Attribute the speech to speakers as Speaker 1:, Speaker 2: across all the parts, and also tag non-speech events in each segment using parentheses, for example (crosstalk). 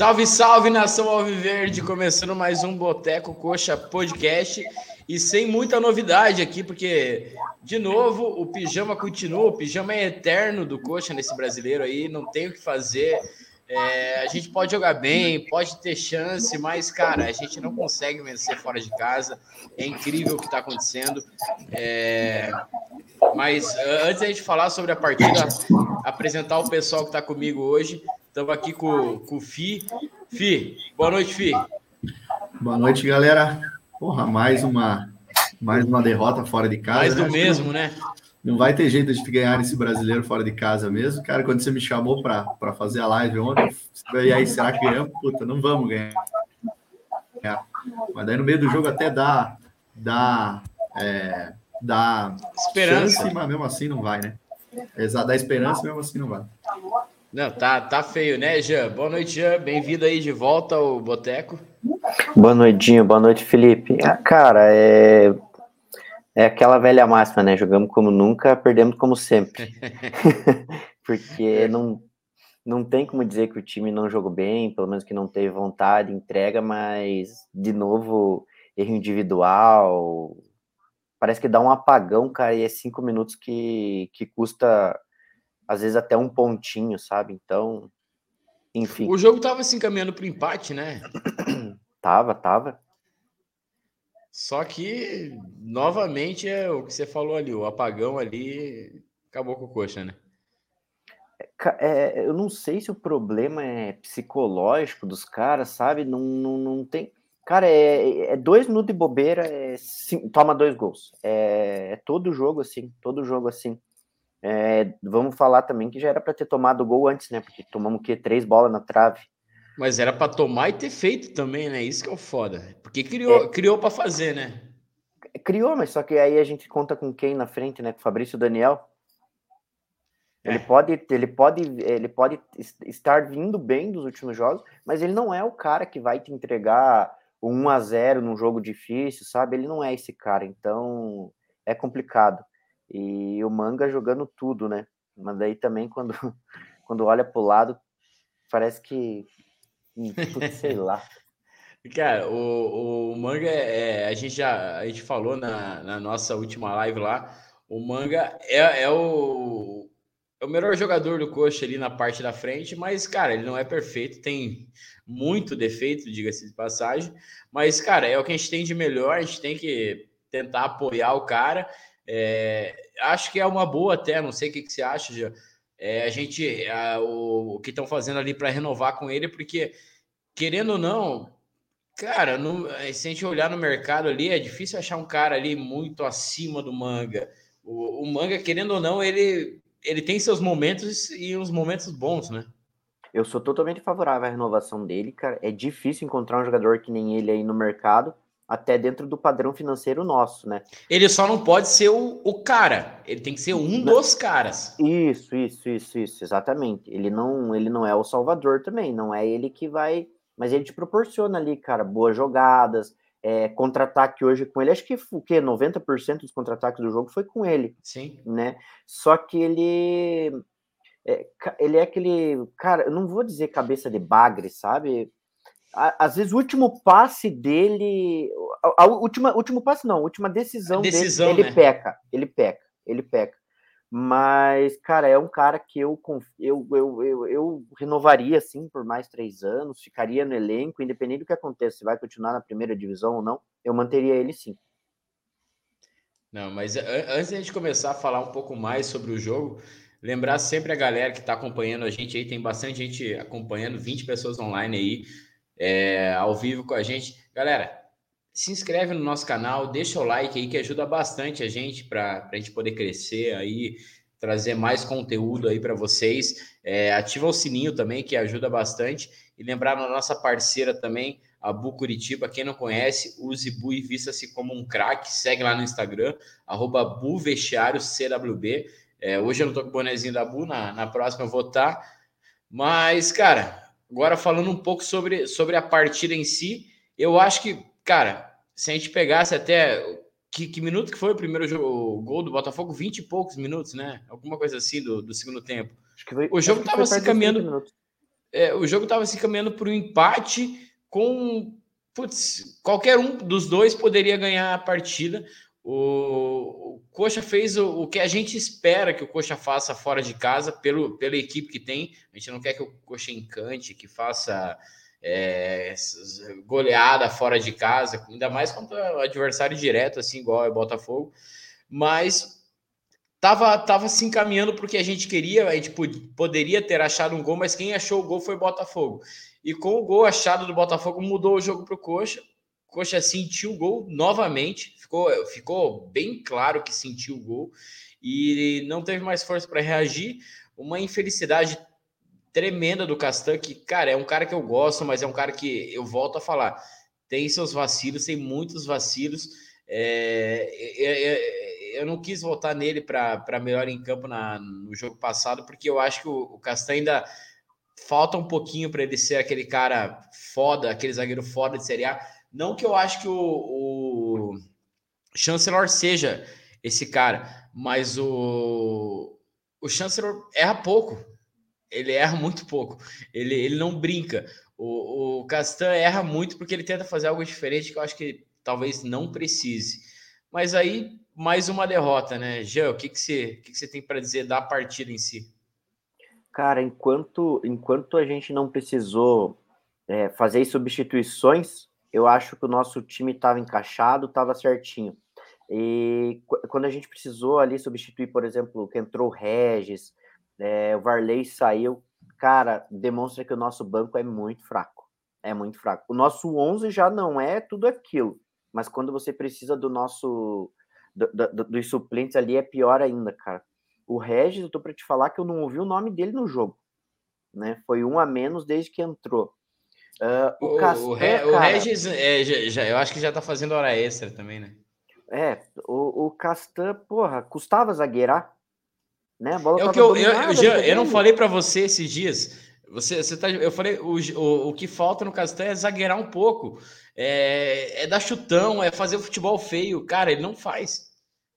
Speaker 1: Salve, salve nação Alviverde! Começando mais um Boteco Coxa Podcast e sem muita novidade aqui, porque de novo o pijama continua, o pijama é eterno do Coxa nesse brasileiro aí, não tem o que fazer. É, a gente pode jogar bem, pode ter chance, mas, cara, a gente não consegue vencer fora de casa. É incrível o que está acontecendo. É, mas antes da gente falar sobre a partida, apresentar o pessoal que está comigo hoje. Estamos aqui com, com o Fi. Fi, boa noite, Fi.
Speaker 2: Boa noite, galera. Porra, mais uma, mais uma derrota fora de casa.
Speaker 1: Mais do né? mesmo, né?
Speaker 2: Não vai ter jeito de ganhar esse brasileiro fora de casa mesmo. Cara, quando você me chamou para fazer a live ontem, e aí, será que ganhamos? Puta, não vamos ganhar. Mas daí no meio do jogo até dá, dá, é, dá
Speaker 1: esperança, chance,
Speaker 2: mas mesmo assim não vai, né? Exato, dá esperança, mesmo assim não vai.
Speaker 1: Não, tá, tá feio, né, Jean? Boa noite, Jean. Bem-vindo aí de volta ao Boteco.
Speaker 3: Boa noitinho, boa noite, Felipe. Ah, cara, é... é aquela velha máxima, né? Jogamos como nunca, perdemos como sempre. (laughs) Porque não, não tem como dizer que o time não jogou bem, pelo menos que não teve vontade, entrega, mas, de novo, erro individual. Parece que dá um apagão, cara, e é cinco minutos que, que custa às vezes até um pontinho, sabe? Então, enfim.
Speaker 1: O jogo tava se encaminhando para o empate, né? (clears throat)
Speaker 3: tava, tava.
Speaker 1: Só que, novamente, é o que você falou ali, o apagão ali acabou com o coxa, né?
Speaker 3: É, eu não sei se o problema é psicológico dos caras, sabe? Não, não, não tem. Cara, é, é dois minutos de bobeira, é, sim, toma dois gols. É, é todo jogo assim, todo jogo assim. É, vamos falar também que já era para ter tomado o gol antes, né? Porque tomamos o quê? Três bolas na trave.
Speaker 1: Mas era para tomar e ter feito também, né? Isso que é o foda. Porque criou, é, criou para fazer, né?
Speaker 3: Criou, mas só que aí a gente conta com quem na frente, né? Com o Fabrício Daniel. Ele é. pode, ele pode, ele pode estar vindo bem dos últimos jogos, mas ele não é o cara que vai te entregar 1 a 0 num jogo difícil, sabe? Ele não é esse cara, então é complicado. E o manga jogando tudo, né? Mas daí também, quando, (laughs) quando olha para o lado, parece que. Hum, sei lá. (laughs)
Speaker 1: Cara, o, o manga, é, a gente já a gente falou na, na nossa última live lá. O manga é, é o, é o melhor jogador do coxa ali na parte da frente, mas, cara, ele não é perfeito, tem muito defeito, diga-se de passagem. Mas, cara, é o que a gente tem de melhor, a gente tem que tentar apoiar o cara é, acho que é uma boa até, não sei o que, que você acha. É, a gente, a, o, o, que estão fazendo ali para renovar com ele, porque querendo ou não, cara, no, se a gente olhar no mercado ali, é difícil achar um cara ali muito acima do manga. O, o manga, querendo ou não, ele, ele tem seus momentos e uns momentos bons, né?
Speaker 3: Eu sou totalmente favorável à renovação dele, cara. É difícil encontrar um jogador que nem ele aí no mercado até dentro do padrão financeiro nosso, né?
Speaker 1: Ele só não pode ser o, o cara, ele tem que ser um dos caras.
Speaker 3: Isso, isso, isso, isso, exatamente. Ele não, ele não é o salvador também, não é ele que vai, mas ele te proporciona ali, cara, boas jogadas, é, contra-ataque hoje com ele, acho que o que 90% dos contra-ataques do jogo foi com ele.
Speaker 1: Sim.
Speaker 3: Né? Só que ele é, ele é aquele, cara, eu não vou dizer cabeça de bagre, sabe? Às vezes o último passe dele, a, a última, último passe não, a última decisão, decisão dele, ele né? peca, ele peca, ele peca. Mas, cara, é um cara que eu, eu, eu, eu, eu renovaria, assim, por mais três anos, ficaria no elenco, independente do que aconteça, se vai continuar na primeira divisão ou não, eu manteria ele sim.
Speaker 1: Não, mas antes de a gente começar a falar um pouco mais sobre o jogo, lembrar sempre a galera que está acompanhando a gente aí, tem bastante gente acompanhando, 20 pessoas online aí, é, ao vivo com a gente. Galera, se inscreve no nosso canal, deixa o like aí que ajuda bastante a gente para a gente poder crescer aí, trazer mais conteúdo aí para vocês. É, ativa o sininho também que ajuda bastante e lembrar na nossa parceira também, a Bu Curitiba. Quem não conhece, use Bu e vista-se como um craque. Segue lá no Instagram, arroba CWB. É, hoje eu não tô com o bonezinho da Bu, na, na próxima eu vou estar. Tá. Mas, cara, Agora, falando um pouco sobre, sobre a partida em si, eu acho que, cara, se a gente pegasse até. Que, que minuto que foi o primeiro jogo, o gol do Botafogo? 20 e poucos minutos, né? Alguma coisa assim do, do segundo tempo.
Speaker 3: Foi,
Speaker 1: o jogo estava se caminhando. é, o jogo estava se caminhando para um empate com. Putz, qualquer um dos dois poderia ganhar a partida. O, o Coxa fez o, o, que a gente espera que o Coxa faça fora de casa, pelo, pela equipe que tem. A gente não quer que o Coxa encante, que faça é, goleada fora de casa, ainda mais contra o adversário direto, assim, igual é Botafogo. Mas tava, tava se encaminhando porque a gente queria, a gente poderia ter achado um gol, mas quem achou o gol foi o Botafogo. E com o gol achado do Botafogo, mudou o jogo para o Coxa. Coxa sentiu o gol novamente, ficou, ficou bem claro que sentiu o gol e não teve mais força para reagir. Uma infelicidade tremenda do Castan, que, cara, é um cara que eu gosto, mas é um cara que eu volto a falar. Tem seus vacilos, tem muitos vacilos. É, é, é, eu não quis votar nele para melhor em campo na, no jogo passado, porque eu acho que o, o Castan ainda falta um pouquinho para ele ser aquele cara foda, aquele zagueiro foda de Série A. Não que eu acho que o, o Chancellor seja esse cara, mas o, o Chancellor erra pouco. Ele erra muito pouco. Ele, ele não brinca. O, o Castan erra muito porque ele tenta fazer algo diferente que eu acho que talvez não precise. Mas aí, mais uma derrota, né? Jean, o que, que, você, o que, que você tem para dizer da partida em si?
Speaker 3: Cara, enquanto, enquanto a gente não precisou é, fazer substituições, eu acho que o nosso time estava encaixado, estava certinho. E quando a gente precisou ali substituir, por exemplo, que entrou o Regis, é, o Varley saiu, cara, demonstra que o nosso banco é muito fraco. É muito fraco. O nosso 11 já não é tudo aquilo, mas quando você precisa do nosso do, do, dos suplentes ali é pior ainda, cara. O Regis, eu tô para te falar que eu não ouvi o nome dele no jogo. Né? Foi um a menos desde que entrou.
Speaker 1: Uh, o, o, Castan, o, Re, cara, o Regis, é, já, já, eu acho que já tá fazendo hora extra também, né?
Speaker 3: É, o, o Castan, porra, custava zagueirar. Né? A
Speaker 1: bola é o que eu, eu, eu, eu não falei para você esses dias. Você, você tá, eu falei, o, o, o que falta no Castan é zagueirar um pouco. É, é dar chutão, é fazer o futebol feio. Cara, ele não faz.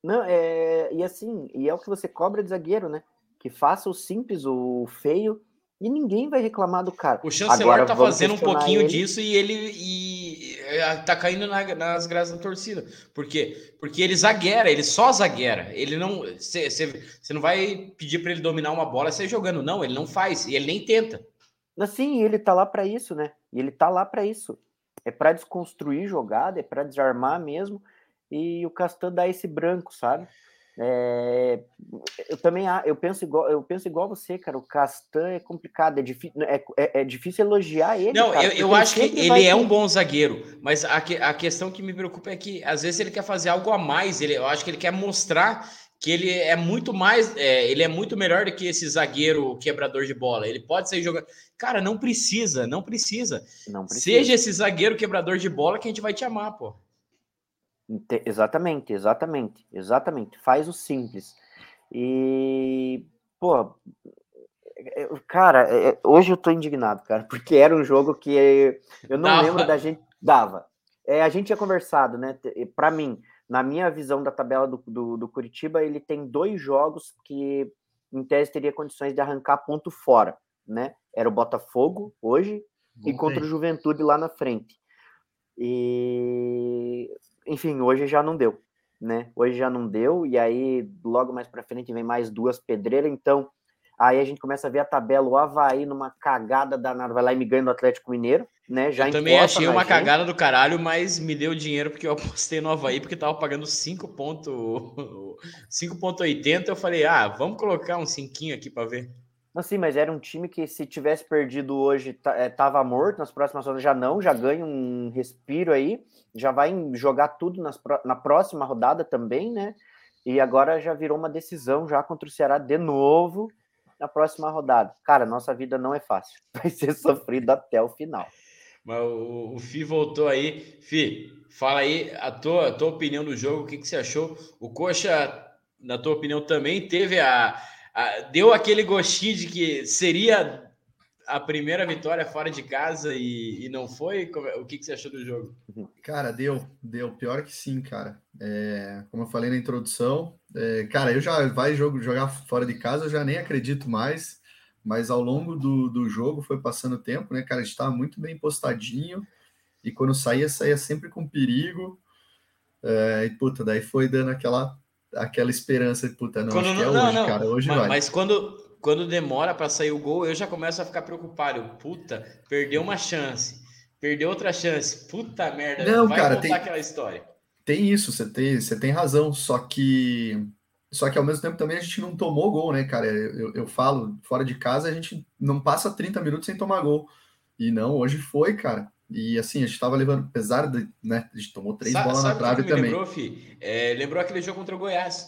Speaker 3: Não, é, e assim, e é o que você cobra de zagueiro, né? Que faça o simples, o feio, e ninguém vai reclamar do cara.
Speaker 1: O chanceler Agora, tá fazendo um pouquinho ele... disso e ele e, é, tá caindo na, nas graças da torcida. Por quê? Porque ele zagueira, ele só zagueira. Ele não. Você não vai pedir para ele dominar uma bola você jogando. Não, ele não faz. E ele nem tenta.
Speaker 3: Assim, ele tá lá para isso, né? E ele tá lá para isso. É para desconstruir jogada, é para desarmar mesmo e o Castan dá esse branco, sabe? É, eu também eu penso igual eu penso igual você, cara. O Castan é complicado, é, difícil, é, é, é difícil elogiar ele.
Speaker 1: Não, cara, eu, eu acho que ele é um bom zagueiro, mas a, a questão que me preocupa é que às vezes ele quer fazer algo a mais. Ele, eu acho que ele quer mostrar que ele é muito mais, é, ele é muito melhor do que esse zagueiro quebrador de bola. Ele pode ser jogando. Cara, não precisa, não precisa. Não precisa. Seja esse zagueiro quebrador de bola que a gente vai te amar, pô.
Speaker 3: Exatamente, exatamente, exatamente. Faz o simples. E, pô, é, é, cara, é, hoje eu tô indignado, cara, (laughs) porque era um jogo que eu não dava. lembro da gente. Dava. É, a gente tinha conversado, né? Para mim, na minha visão da tabela do, do, do, Curitiba, ele tem dois jogos que, em tese, teria condições de arrancar ponto fora, né? Era o Botafogo hoje Bom, e contra o Juventude lá na frente. E enfim, hoje já não deu, né? Hoje já não deu, e aí logo mais para frente vem mais duas pedreiras, então aí a gente começa a ver a tabela, o Havaí numa cagada danada, vai lá e me ganha do Atlético Mineiro, né? Já
Speaker 1: eu também achei uma gente. cagada do caralho, mas me deu dinheiro porque eu apostei no Havaí, porque tava pagando 5.80, (laughs) eu falei, ah, vamos colocar um cinquinho aqui para ver.
Speaker 3: Assim, mas era um time que se tivesse perdido hoje estava é, morto, nas próximas rodadas já não, já ganha um respiro aí, já vai jogar tudo nas, na próxima rodada também, né? E agora já virou uma decisão já contra o Ceará de novo na próxima rodada. Cara, nossa vida não é fácil, (laughs) vai ser sofrido até o final.
Speaker 1: Mas o, o Fi voltou aí. Fi, fala aí a tua, a tua opinião do jogo, o que, que você achou? O Coxa, na tua opinião, também teve a deu aquele gostinho de que seria a primeira vitória fora de casa e, e não foi? É, o que, que, você achou do jogo?
Speaker 2: Cara, deu, deu. Pior que sim, cara. É, como eu falei na introdução, é, cara, eu já vai jogo, jogar fora de casa, eu já nem acredito mais, mas ao longo do, do jogo foi passando o tempo, né, cara? A gente tava muito bem postadinho, e quando saía, saía sempre com perigo. É, e puta, daí foi dando aquela, aquela esperança de puta, não,
Speaker 1: Quando
Speaker 2: acho que é
Speaker 1: não-
Speaker 2: hoje,
Speaker 1: não.
Speaker 2: cara, hoje
Speaker 1: mas,
Speaker 2: vai.
Speaker 1: mas quando, quando demora para sair o gol, eu já começo a ficar preocupado. Puta, perdeu uma chance. Perdeu outra chance. Puta merda.
Speaker 2: Não,
Speaker 1: vai
Speaker 2: cara, tem-
Speaker 1: aquela história.
Speaker 2: Tem isso, você tem, você tem razão, só que só que ao mesmo tempo também a gente não tomou gol, né, cara? Eu, eu falo, fora de casa a gente não passa 30 minutos sem tomar gol. E não, hoje foi, cara. E assim, a gente tava levando, apesar de, né, a gente tomou três
Speaker 1: Sa-
Speaker 2: bolas na
Speaker 1: sabe que
Speaker 2: trave também.
Speaker 1: lembrou, Fi? É, lembrou aquele jogo contra o Goiás.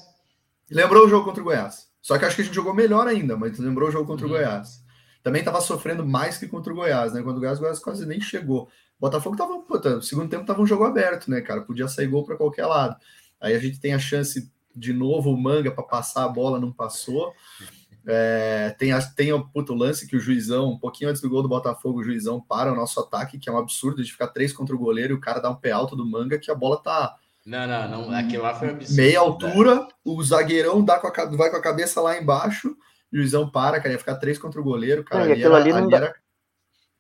Speaker 2: Lembrou o jogo contra o Goiás. Só que acho que a gente jogou melhor ainda, mas lembrou o jogo contra
Speaker 1: Uhum.
Speaker 2: o Goiás. Também tava sofrendo mais que contra o Goiás, né? Quando o Goiás, o Goiás quase nem chegou. O Botafogo tava, puta, no segundo tempo tava um jogo aberto, né, cara? Podia sair gol para qualquer lado. Aí a gente tem a chance de novo o Manga para passar a bola, não passou. É, tem, a, tem o, puta, o lance que o juizão, um pouquinho antes do gol do Botafogo, o juizão para o nosso ataque, que é um absurdo de ficar três contra o goleiro e o cara dá um pé alto do Manga, que a bola tá
Speaker 1: Não, não, não. Aquilo lá foi um absurdo.
Speaker 2: meia altura, o zagueirão dá com a, vai com a cabeça lá embaixo, o juizão para, cara, ia ficar três contra o goleiro, cara.
Speaker 3: Não, e
Speaker 2: ali era-
Speaker 3: ali não
Speaker 2: ali
Speaker 3: dá-
Speaker 2: era-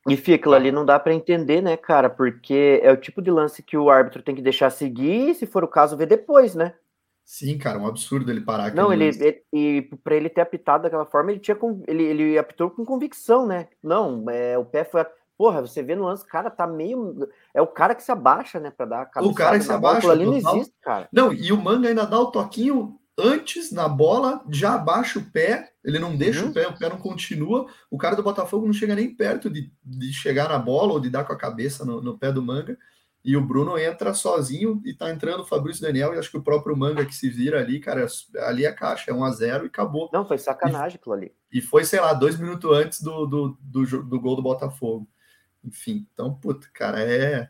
Speaker 3: E fica, aquilo ali não dá pra entender, né, cara? Porque é o tipo de lance que o árbitro tem que deixar seguir e, se for o caso, ver depois, né?
Speaker 2: Sim, cara, um absurdo ele parar. aquele
Speaker 3: Não, ele, ele- e para ele ter apitado daquela forma, ele tinha ele, ele apitou com convicção, né? Não, é, o pé foi. Porra, você vê no lance, o cara tá meio. É o cara que se abaixa, né? Pra dar a cabeçada
Speaker 2: cara que se
Speaker 3: bola.
Speaker 2: abaixa,
Speaker 3: ali não existe, cara.
Speaker 2: Não, e o Manga ainda dá o toquinho antes na bola, já abaixa o pé, ele não deixa
Speaker 3: Uhum.
Speaker 2: o pé, o pé não continua. O cara do Botafogo não chega nem perto de, de chegar na bola ou de dar com a cabeça no, no pé do Manga. E o Bruno entra sozinho e tá entrando o Fabrício Daniel e acho que o próprio Manga que se vira ali, cara, ali é caixa, é 1 a 0 e acabou.
Speaker 3: Não, foi sacanagem aquilo ali.
Speaker 2: E foi, sei lá, dois minutos antes do, do, do, do gol do Botafogo. Enfim, então, puta, cara, é.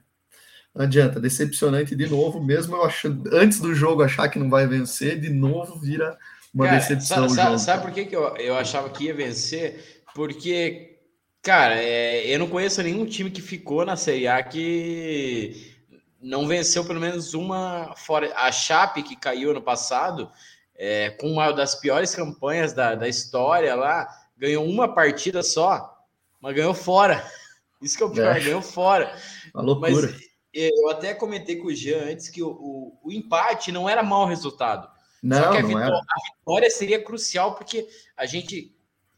Speaker 2: Não adianta, decepcionante de novo, mesmo eu achando, antes do jogo achar que não vai vencer, de novo vira uma
Speaker 1: Cara,
Speaker 2: decepção
Speaker 1: sa-
Speaker 2: o
Speaker 1: sa-
Speaker 2: jogo.
Speaker 1: Sabe por que, que eu, eu achava que ia vencer? Porque, cara, é, eu não conheço nenhum time que ficou na Série A que não venceu pelo menos uma fora. A Chape, que caiu ano passado, é, com uma das piores campanhas da, da história lá, ganhou uma partida só, mas ganhou fora. (laughs) Isso que é o pior,
Speaker 2: É.
Speaker 1: ganhou fora.
Speaker 2: Uma
Speaker 1: Mas
Speaker 2: loucura.
Speaker 1: eh, eu até comentei com o Jean antes que o, o, o empate não era mau resultado. Só
Speaker 2: não,
Speaker 1: que a
Speaker 2: não
Speaker 1: vitó-
Speaker 2: era.
Speaker 1: a vitória seria crucial, porque a gente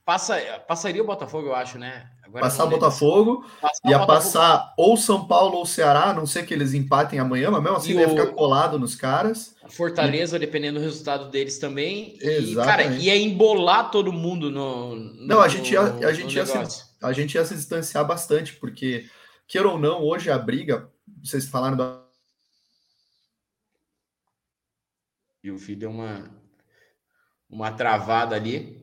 Speaker 1: passa, passaria o Botafogo, eu acho, né? Agora
Speaker 2: Passar o. Botafogo,
Speaker 1: Passar
Speaker 2: ia
Speaker 1: Botafogo.
Speaker 2: passar ou São Paulo ou Ceará, a não sei que eles empatem amanhã, mas mesmo assim
Speaker 1: E
Speaker 2: ia ficar colado nos caras.
Speaker 1: Fortaleza, dependendo do resultado deles também. E, cara,
Speaker 2: Exatamente.
Speaker 1: ia embolar todo mundo no. no-
Speaker 2: Não, a gente ia- a gente ia se-. A gente ia se distanciar bastante, porque, queira ou não, hoje a briga, vocês falaram da
Speaker 1: E o filho deu uma, uma travada ali.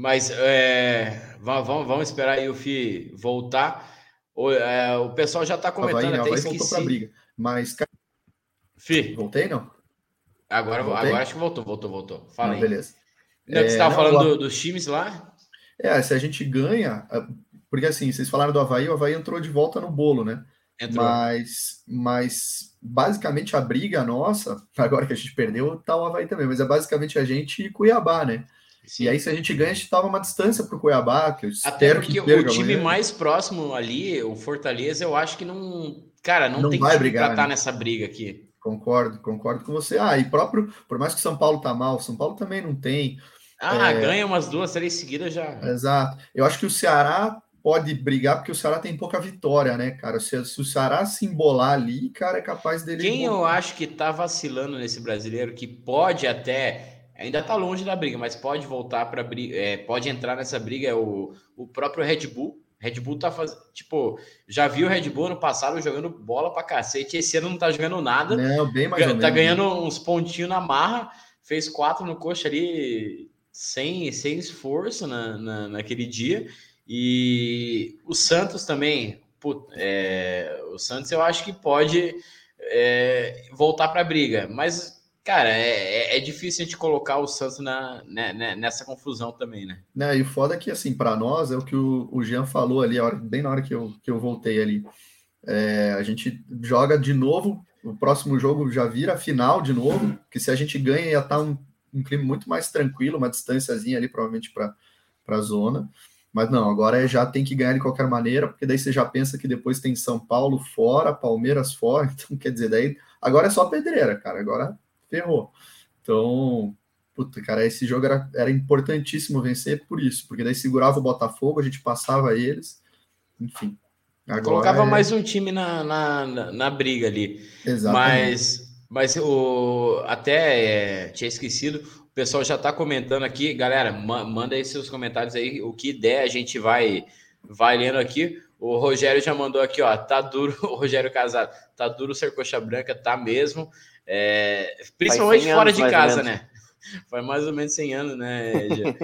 Speaker 1: Mas é, va- vamos, vamos esperar aí o Fi voltar. O, é, o pessoal já está comentando,
Speaker 2: Havaí,
Speaker 1: até
Speaker 2: Havaí voltou para
Speaker 1: esqueci.
Speaker 2: briga. Mas,
Speaker 1: Fi,
Speaker 2: voltei, não?
Speaker 1: agora,
Speaker 2: Voltei?
Speaker 1: agora acho que voltou, voltou, voltou. Fala
Speaker 2: Não,
Speaker 1: aí.
Speaker 2: beleza.
Speaker 1: Não, que você estava
Speaker 2: É,
Speaker 1: falando do- dos times lá?
Speaker 2: É, se a gente ganha, porque assim, vocês falaram do Havaí, o Havaí entrou de volta no bolo, né?
Speaker 1: Entrou.
Speaker 2: Mas, mas basicamente a briga nossa, (laughs) agora que a gente perdeu, tá o Havaí também, mas é basicamente a gente e Cuiabá, né?
Speaker 1: Sim.
Speaker 2: E aí, se a gente ganha, a gente tava uma distância pro Cuiabá, que eu
Speaker 1: Até
Speaker 2: espero
Speaker 1: porque
Speaker 2: que
Speaker 1: o time
Speaker 2: amanhã.
Speaker 1: mais próximo ali, o Fortaleza, eu acho que não. Cara, não,
Speaker 2: Não
Speaker 1: tem
Speaker 2: vai
Speaker 1: time
Speaker 2: brigar,
Speaker 1: pra estar
Speaker 2: né?
Speaker 1: nessa briga aqui.
Speaker 2: Concordo, concordo com você. Ah, e próprio, por mais que o São Paulo tá mal, o São Paulo também não tem.
Speaker 1: Ah,
Speaker 2: É.
Speaker 1: ganha umas duas, três seguidas já.
Speaker 2: Exato. Eu acho que o Ceará pode brigar, porque o Ceará tem pouca vitória, né, cara? Se, se o Ceará se embolar ali, cara, é capaz dele.
Speaker 1: Quem eu acho que tá vacilando nesse brasileiro, que pode até. Ainda tá longe da briga, mas pode voltar para briga, é, pode entrar nessa briga é o, o próprio Red Bull. Red Bull tá fazendo. Tipo, já viu o Red Bull ano passado jogando bola pra cacete. Esse ano não tá jogando nada.
Speaker 2: Não, bem mais
Speaker 1: Ga-
Speaker 2: ou
Speaker 1: tá
Speaker 2: menos.
Speaker 1: ganhando uns pontinhos na marra, fez quatro no coxa ali sem, sem esforço na, na, naquele dia. E o Santos também, put- é, o Santos eu acho que pode é, voltar para a briga, mas cara, é, é- é difícil a gente colocar o Santos na, né, né, nessa confusão também, né?
Speaker 2: Né, e o foda é que, assim, para nós, é o que o, o Jean falou ali, hora- bem na hora que eu, que eu voltei ali. É, a gente joga de novo, o próximo jogo já vira final de novo, que se a gente ganha ia estar um, um clima muito mais tranquilo, uma distânciazinha ali, provavelmente, para a zona. Mas não, agora é, já tem que ganhar de qualquer maneira, porque daí você já pensa que depois tem São Paulo fora, Palmeiras fora, (laughs) então quer dizer, daí agora é só pedreira, cara, agora ferrou. Então, puta, cara, esse jogo era, era importantíssimo vencer por isso, porque daí segurava o Botafogo, a gente passava eles, enfim.
Speaker 1: Agora Colocava é... mais um time na, na, na, na briga ali. Exatamente. Mas, mas o, até é, tinha esquecido, pessoal já está comentando aqui, galera, ma manda aí seus comentários aí, o que der a gente vai vai lendo aqui. O Rogério já mandou aqui, ó, tá duro, (laughs) o Rogério Casado, tá duro ser coxa branca, tá mesmo. É, principalmente fora de casa, né? (laughs) Faz mais ou menos 100 anos, né?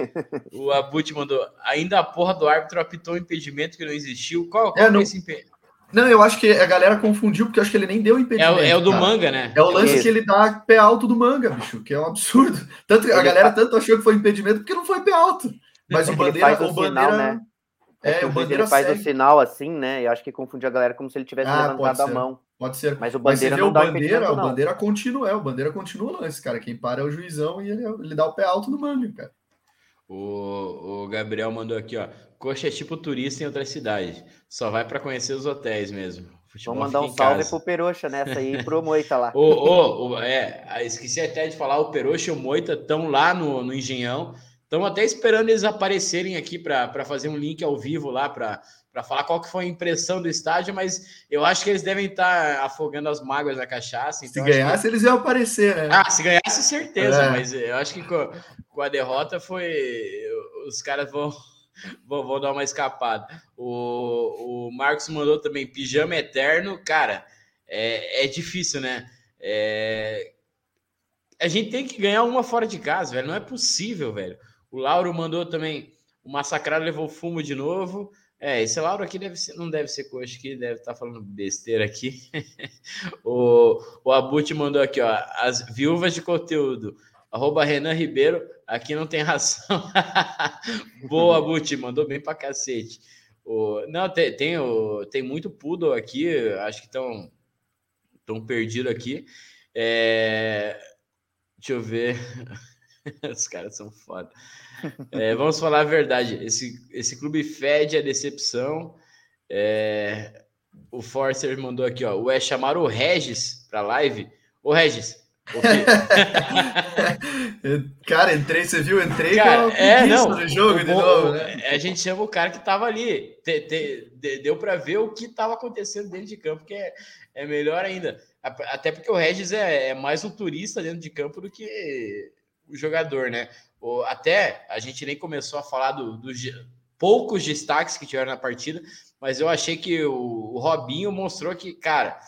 Speaker 1: (laughs) o Abut mandou, ainda a porra do árbitro apitou um impedimento que não existiu. Qual, qual é, não... esse impedimento?
Speaker 2: Não, eu acho que a galera confundiu, porque eu acho que ele nem deu impedimento.
Speaker 1: É, é o do cara. manga, né?
Speaker 2: É o lance é que ele dá pé alto do manga, bicho, que é um absurdo. Tanto, a galera tanto achou que foi impedimento porque não foi pé alto. Mas o bandeira,
Speaker 3: o bandeira, final, né? É, é o bandeira ele faz segue. o sinal assim, né? E acho que confundiu a galera como se ele tivesse ah, levantado a mão.
Speaker 2: Pode ser.
Speaker 3: Mas o bandeira Mas não o
Speaker 2: bandeira, o bandeira continua, é, o bandeira continua lance, cara. Quem para é o juizão e ele, ele dá o pé alto no manga, cara.
Speaker 1: O, o Gabriel mandou aqui, ó. Coxa é tipo turista em outra cidade. Só vai para conhecer os hotéis mesmo.
Speaker 3: Futebol Vamos mandar um salve casa. pro Peroxa nessa aí pro Moita lá. (laughs)
Speaker 1: o, o, o, é, esqueci até de falar, o Peroxa e o Moita estão lá no, no Engenhão. Estão até esperando eles aparecerem aqui para fazer um link ao vivo lá para falar qual que foi a impressão do estádio, mas eu acho que eles devem estar tá afogando as mágoas da cachaça.
Speaker 2: Então se ganhasse, que... eles iam aparecer, né?
Speaker 1: Ah, se ganhasse, certeza, é. mas eu acho que com, com a derrota foi. Os caras vão vou, vou dar uma escapada. O, o Marcos mandou também pijama eterno. Cara, é, é difícil, né? É... A gente tem que ganhar uma fora de casa, velho. Não é possível, velho. O Lauro mandou também. O massacrado levou fumo de novo. É, esse Lauro aqui deve ser, não deve ser coxa aqui, deve estar tá falando besteira aqui. (laughs) o, o Abut mandou aqui, ó. As viúvas de conteúdo. Arroba Renan Ribeiro, aqui não tem ração. (laughs) Boa, Buti, mandou bem pra cacete. O, não, tem, tem, o, tem muito poodle aqui, acho que estão tão perdidos aqui. É, deixa eu ver. (laughs) (laughs) Os caras são foda. É, vamos falar a verdade. Esse, esse clube fede a decepção. É, o Forcer mandou aqui, ó. Ué, chamaram o Regis para live. Ô, Regis, (laughs)
Speaker 2: cara, entrei, você viu? Entrei
Speaker 1: cara, é, não, no jogo o, de novo, né? A gente chama o cara que tava ali. Te, te, de, deu para ver o que estava acontecendo dentro de campo, que é, é melhor ainda. Até porque o Regis é, é mais um turista dentro de campo do que o jogador, né? Até a gente nem começou a falar dos do, poucos destaques que tiveram na partida, mas eu achei que o, o Robinho mostrou que, cara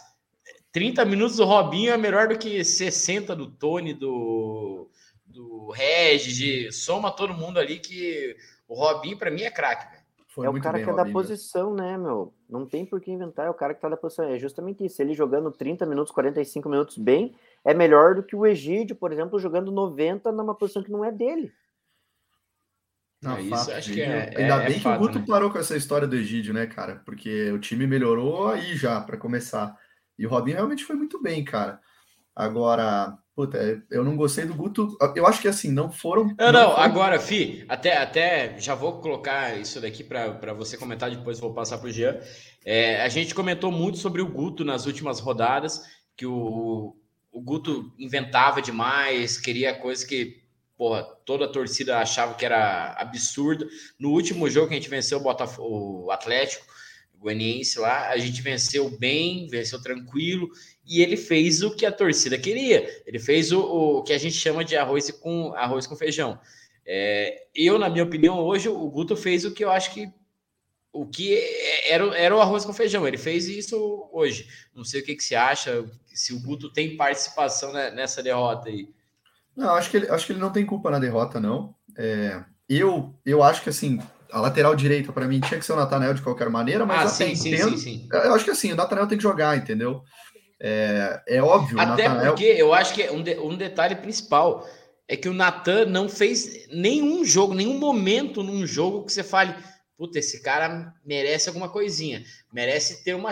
Speaker 1: 30 minutos do Robinho é melhor do que 60 do Tony, do, do Regis, soma todo mundo ali que o Robinho para mim é craque.
Speaker 3: É o cara bem, que é da posição, né, meu? Não tem por que inventar, é o cara que tá da posição. É justamente isso. Ele jogando 30 minutos, 45 minutos bem, é melhor do que o Egídio, por exemplo, jogando 90 numa posição que não é dele.
Speaker 2: Não, é, isso acho que é, Ainda é, bem é que fato, o Guto né? parou com essa história do Egídio, né, cara? Porque o time melhorou aí já, para começar. E o Robinho realmente foi muito bem, cara. Agora, puta, eu não gostei do Guto. Eu acho que assim, não foram.
Speaker 1: Não, não, não foram... agora, Fi, até, até já vou colocar isso daqui para você comentar, depois vou passar para o Jean. É, a gente comentou muito sobre o Guto nas últimas rodadas, que o, o Guto inventava demais, queria coisas que porra, toda a torcida achava que era absurdo. No último jogo que a gente venceu o, o Atlético, Goianiense lá, a gente venceu bem, venceu tranquilo, e ele fez o que a torcida queria. Ele fez o, o que a gente chama de arroz com arroz com feijão. É, eu, na minha opinião, hoje o Guto fez o que eu acho que o que era, era o arroz com feijão. Ele fez isso hoje. Não sei o que, que você acha, se o Guto tem participação nessa derrota aí.
Speaker 2: Não, acho que ele, acho que ele não tem culpa na derrota, não. É, eu, eu acho que assim, a lateral direita, para mim, tinha que ser o Natanel de qualquer maneira, mas ah, sim, sim, sim, sim, Eu acho que assim, o Natanel tem que jogar, entendeu? É, é óbvio.
Speaker 1: Até porque eu acho que um, de, um detalhe principal é que o Natan não fez nenhum jogo, nenhum momento num jogo que você fale, puta, esse cara merece alguma coisinha, merece ter uma.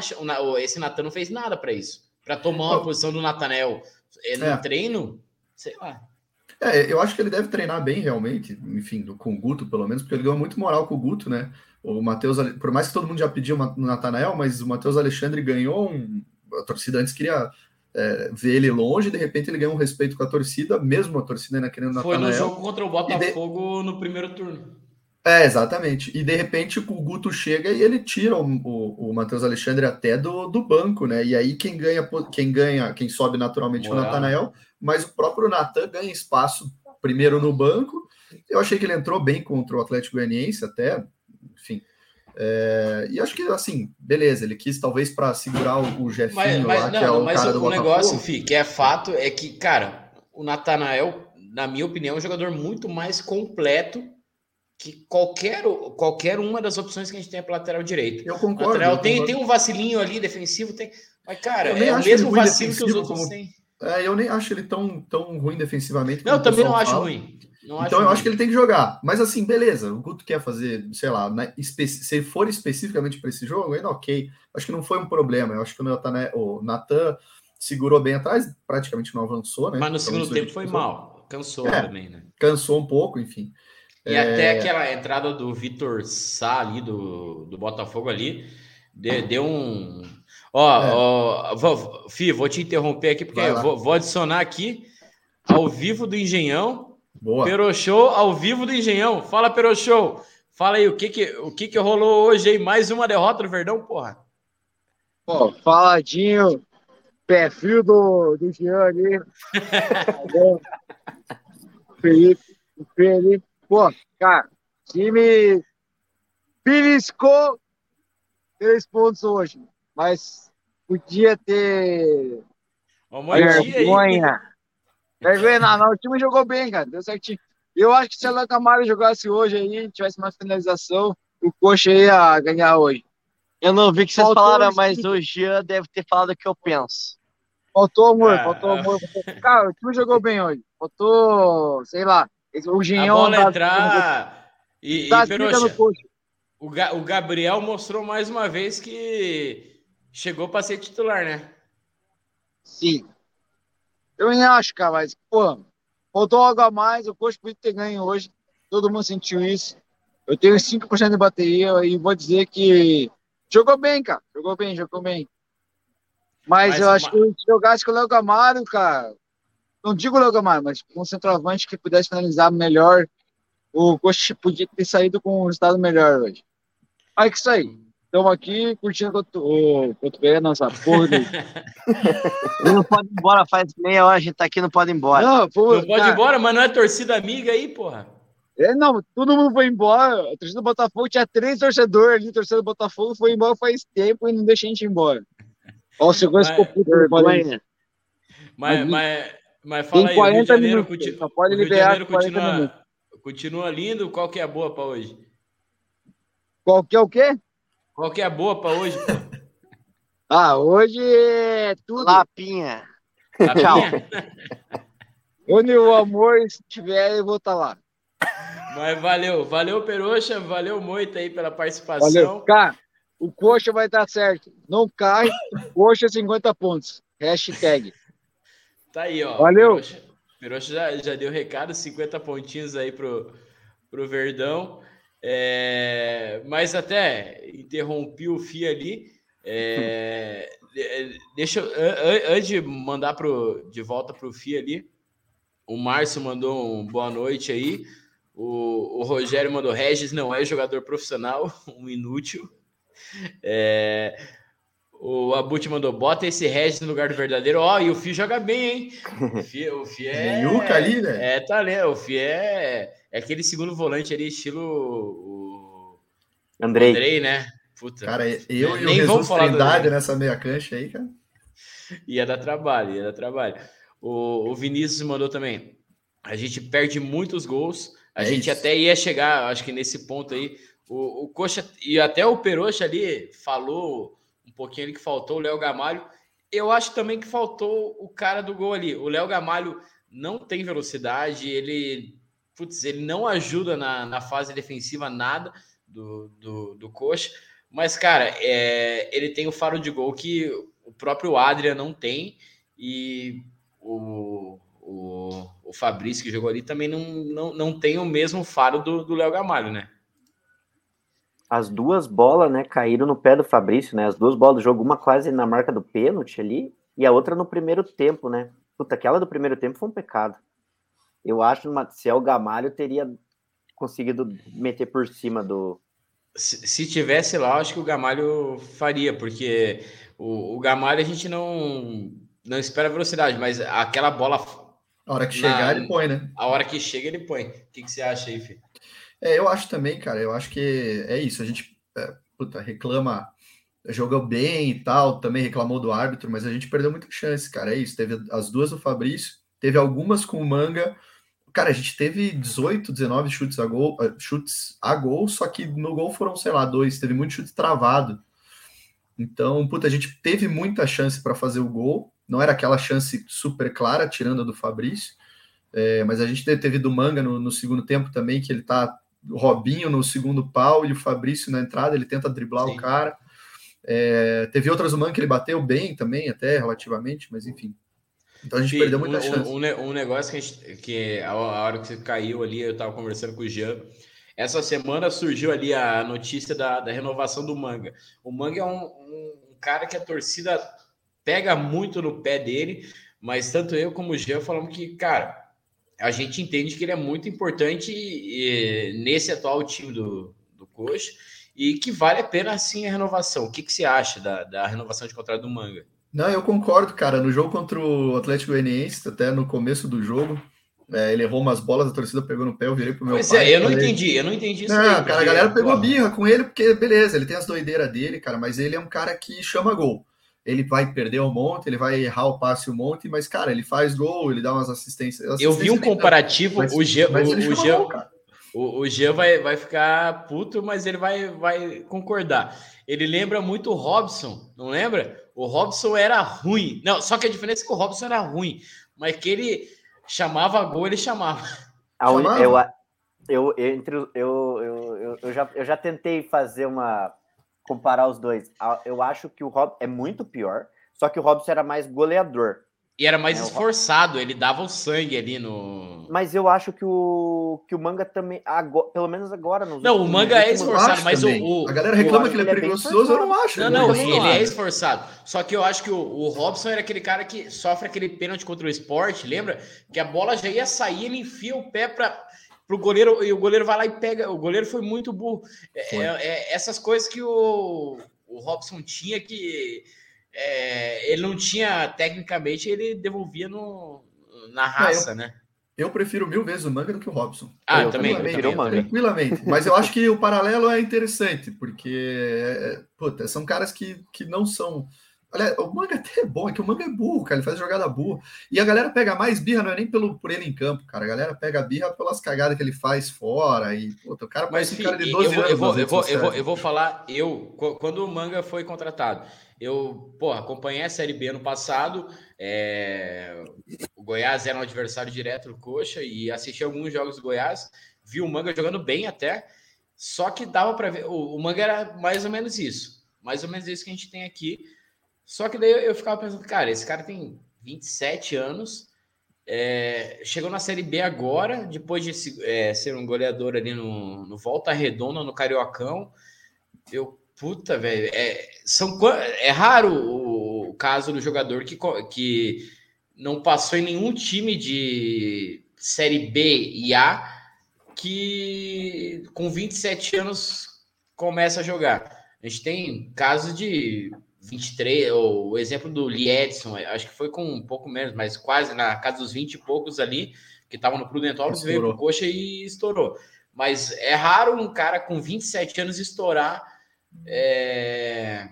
Speaker 1: Esse Natan não fez nada para isso, para tomar uma posição do Natanel. No é. treino, sei lá.
Speaker 2: É, eu acho que ele deve treinar bem realmente, enfim, com o Guto pelo menos, porque ele ganhou muito moral com o Guto, né? O Matheus, por mais que todo mundo já pediu no Natanael, mas o Matheus Alexandre ganhou um. A torcida antes queria é, ver ele longe, de repente ele ganhou um respeito com a torcida, mesmo a torcida ainda querendo
Speaker 1: Natanael. Foi no jogo contra o Botafogo de... no primeiro turno.
Speaker 2: É, exatamente. E de repente o Guto chega e ele tira o, o, o Matheus Alexandre até do, do banco, né? E aí quem ganha, quem ganha, quem sobe naturalmente é o Natanael, mas o próprio Natan ganha espaço primeiro no banco. Eu achei que ele entrou bem contra o Atlético Goianiense até, enfim. É, e acho que assim, beleza, ele quis talvez para segurar o, o Jefinho mas,
Speaker 1: mas, lá, não, que é o mas cara o, do o negócio, Fih, que é fato é que, cara, o Natanael, na minha opinião, é um jogador muito mais completo que qualquer, qualquer uma das opções que a gente tem para lateral direito.
Speaker 2: Eu concordo.
Speaker 1: Lateral
Speaker 2: eu
Speaker 1: tem,
Speaker 2: concordo.
Speaker 1: tem um vacilinho ali defensivo, tem. Mas, cara, é o mesmo vacilo que os outros como... têm.
Speaker 2: É, eu nem acho ele tão, tão ruim defensivamente.
Speaker 1: Não, eu também não acho ruim.
Speaker 2: Não então eu acho que ele tem que jogar. Mas assim, beleza. O Guto quer fazer, sei lá, né, se for especificamente para esse jogo, ainda ok. Acho que não foi um problema. Eu acho que o Natan, o Nathan segurou bem atrás, praticamente não avançou, né?
Speaker 1: Mas no segundo tempo foi mal. Cansou é, também, né?
Speaker 2: Cansou um pouco, enfim.
Speaker 1: E é... até aquela entrada do Vitor Sá ali, do, do Botafogo ali, deu, deu um. Ó, é. ó vou, Fih, vou te interromper aqui, porque eu vou, vou, adicionar aqui ao vivo do Engenhão. Boa. Ao vivo do Engenhão. Fala, Perochou. Fala aí, o que que, o que que rolou hoje aí? Mais uma derrota do Verdão, porra.
Speaker 4: Pô, faladinho, frio do, do Jean ali. (laughs) Felipe, Felipe Pô, cara, time beliscou três pontos hoje, mas podia ter vergonha. Vergonha, não, não, o time jogou bem, cara, deu certinho. Eu acho que se a Camara jogasse hoje aí, tivesse mais finalização, o Coxa ia ganhar hoje.
Speaker 5: Eu não vi que vocês faltou falaram, mas o Jean deve ter falado o que eu penso.
Speaker 4: Faltou amor, ah. faltou amor. Cara, o time jogou bem hoje. Faltou, sei lá, o Ginhão.
Speaker 1: A bola entrar. E, tá e Peroxa, o, Ga, o Gabriel mostrou mais uma vez que chegou para ser titular, né?
Speaker 4: Sim. Eu nem acho, cara, mas, pô, faltou algo a mais. O Coxa podia ter ganho hoje. Todo mundo sentiu isso. Eu tenho 5% de bateria e vou dizer que jogou bem, cara. Jogou bem, jogou bem. Mas, mas eu acho que se jogasse com o Léo Camaro, cara, não digo o Logomar, mas um centroavante que pudesse finalizar melhor, o Coxa podia ter saído com um resultado melhor hoje. Aí que isso aí. Estamos aqui curtindo o Cotovelo, nossa porra. (laughs)
Speaker 5: não pode ir embora, faz meia hora a gente tá aqui, não pode ir embora.
Speaker 1: Não, pô, não pode ir embora, mas não é torcida amiga aí, porra.
Speaker 4: É, não, todo mundo foi embora. A torcida do Botafogo tinha três torcedores ali, a torcida do Botafogo foi embora faz tempo e não deixa a gente ir embora. Ó, o segurança ficou puto.
Speaker 1: Mas, mas, mas fala aí, o Rio de Janeiro, minutos, continua, pode liberar Rio de Janeiro continua, continua lindo. Qual que é a boa para hoje?
Speaker 4: Qual que é o quê?
Speaker 1: Qual que é a boa para hoje? (laughs)
Speaker 4: ah, hoje é tudo.
Speaker 5: Lapinha.
Speaker 1: Lapinha?
Speaker 4: Onde o amor estiver, eu vou estar tá lá.
Speaker 1: Mas valeu, valeu, Peroxa, valeu muito aí pela participação. Valeu.
Speaker 4: Cara, o Coxa vai estar certo. Não cai, Coxa 50 pontos. Hashtag.
Speaker 1: Tá aí, ó.
Speaker 4: Valeu.
Speaker 1: Peroxa já, já deu recado, 50 pontinhos aí pro, pro Verdão. É, mas até interrompi o FI ali. É, (laughs) deixa antes de mandar pro, de volta para o FI ali, o Márcio mandou um boa noite aí. O, o Rogério mandou Regis não é jogador profissional, (laughs) um inútil. É, o Abut mandou, bota esse Regis no lugar do verdadeiro. Ó, oh, e o Fih joga bem, hein? O Fih, o Fih é.
Speaker 2: Yuca ali, né?
Speaker 1: É talento. O Fih é, é aquele segundo volante ali, estilo. O...
Speaker 3: Andrei.
Speaker 1: Andrei, né?
Speaker 2: Puta. Cara, eu e o Jesus Trindade nessa meia cancha aí, cara.
Speaker 1: Ia dar trabalho, ia dar trabalho. O, o Vinícius mandou também. A gente perde muitos gols. A é gente isso. até ia chegar, acho que nesse ponto aí. O, o Coxa e até o Peroxa ali falou pouquinho ali que faltou o Léo Gamalho. Eu acho também que faltou o cara do gol ali. O Léo Gamalho não tem velocidade, ele, putz, ele não ajuda na, na fase defensiva nada do, do, do Coxa. Mas, cara, é, ele tem o faro de gol que o próprio Adrian não tem. E o, o, o Fabrício que jogou ali também não, não, não tem o mesmo faro do Léo Gamalho, né?
Speaker 3: As duas bolas, né, caíram no pé do Fabrício, né? As duas bolas do jogo, uma quase na marca do pênalti ali, e a outra no primeiro tempo, né? Puta, aquela do primeiro tempo foi um pecado. Eu acho que o Maciel Gamalho teria conseguido meter por cima do.
Speaker 1: Se, se tivesse lá, acho que o Gamalho faria, porque o, o Gamalho a gente não, não espera velocidade, mas aquela bola.
Speaker 2: A hora que chegar, na, ele põe, né?
Speaker 1: A hora que chega, ele põe. O que, que você acha aí, Fih?
Speaker 2: É, eu acho também, cara. Eu acho que é isso. A gente é, puta, reclama, jogou bem e tal, também reclamou do árbitro, mas a gente perdeu muita chance, cara. É isso. Teve as duas do Fabrício, teve algumas com o Manga. Cara, a gente teve 18, 19 chutes a gol, eh, chutes a gol, só que no gol foram, sei lá, dois. Teve muito chute travado. Então, puta, a gente teve muita chance para fazer o gol. Não era aquela chance super clara, tirando a do Fabrício. É, mas a gente teve do Manga no, no, segundo tempo também, que ele tá Robinho no segundo pau e o Fabrício na entrada, ele tenta driblar Sim. o cara. É, teve outras Manga que ele bateu bem também, até relativamente, mas enfim. Então a gente perdeu muita
Speaker 1: um,
Speaker 2: chance.
Speaker 1: Um, um, negócio que, a, gente, que a hora que você caiu ali, eu tava conversando com o Jean. Essa semana surgiu ali a notícia da, da renovação do Manga. O Manga é um, um, cara que a torcida pega muito no pé dele, mas tanto eu como o Jean falamos que, cara, a gente entende que ele é muito importante e, nesse atual time do, do Coxa e que vale a pena sim a renovação. O que, que você acha da, da renovação de contrato do Manga?
Speaker 2: Não, eu concordo, cara. No jogo contra o Atlético Goianiense, até no começo do jogo, é, ele errou umas bolas, a torcida pegou no pé, eu virei pro meu
Speaker 1: pois
Speaker 2: pai.
Speaker 1: é, eu não falei... entendi, eu não entendi isso.
Speaker 2: Não, aí, cara, a galera pegou birra com ele, porque beleza, ele tem as doideiras dele, cara, mas ele é um cara que chama gol. Ele vai perder um monte, ele vai errar o passe um monte, mas, cara, ele faz gol, ele dá umas assistências. assistências
Speaker 1: eu vi um comparativo, mas, o Jean, o, o, Jean, gol, o, o Jean vai, vai ficar puto, mas ele vai, vai concordar. Ele lembra muito o Robson, não lembra? O Robson era ruim. Não, só que a diferença é que o Robson era ruim, mas que ele chamava gol, ele chamava.
Speaker 3: chamava? Eu, eu, entre, eu, eu, eu, eu, já, eu já tentei fazer uma. Comparar os dois. Eu acho que o Rob é muito pior, só que o Robson era mais goleador.
Speaker 1: E era mais é, esforçado, ele dava o sangue ali no.
Speaker 3: Mas eu acho que o, que o manga também, agora, pelo menos agora. Nos
Speaker 1: não, o manga é esforçado, mas o,
Speaker 2: o, A galera reclama que ele é, é preguiçoso, eu não acho.
Speaker 1: Não, não, ele é esforçado. Só que eu acho que o, o Robson era aquele cara que sofre aquele pênalti contra o esporte, lembra? Que a bola já ia sair, ele enfia o pé para pro goleiro e o goleiro vai lá e pega. O goleiro foi muito burro. É, é, essas coisas que o, o Robson tinha que é, ele não tinha, tecnicamente, ele devolvia no, na raça, eu, né?
Speaker 2: Eu prefiro mil vezes o Manga do que o Robson.
Speaker 1: Ah,
Speaker 2: eu
Speaker 1: também, prefiro
Speaker 2: o Manga. Tranquilamente. Mas eu acho que o paralelo é interessante, porque puta, são caras que, que não são. Olha, o Manga até é bom, é que o Manga é burro, cara, ele faz jogada burra. E a galera pega mais birra, não é nem pelo, por ele em campo, cara. A galera pega birra pelas cagadas que ele faz fora. E, puta, o cara
Speaker 1: Mas,
Speaker 2: um
Speaker 1: cara de 12 eu vou, anos. Eu vou, eu, vou, eu, vou, eu vou falar, eu, quando o Manga foi contratado, eu, pô, acompanhei a Série B ano passado. É... O Goiás era um adversário direto do Coxa e assisti alguns jogos do Goiás. Vi o Manga jogando bem até. Só que dava para ver. O, o Manga era mais ou menos isso. Mais ou menos isso que a gente tem aqui. Só que daí eu, ficava pensando, cara, esse cara tem 27 anos. É, chegou na Série B agora, depois de é, ser um goleador ali no, no Volta Redonda, no Cariocão. Eu, Puta, velho, é, são, é raro o, o caso do jogador que, que não passou em nenhum time de Série B e A que com 27 anos começa a jogar. A gente tem casos de 23, ou o exemplo do Liedson, acho que foi com um pouco menos, mas quase na casa dos 20 e poucos ali, que estavam no Prudentópolis, veio pro Coxa e estourou. Mas é raro um cara com 27 anos estourar é,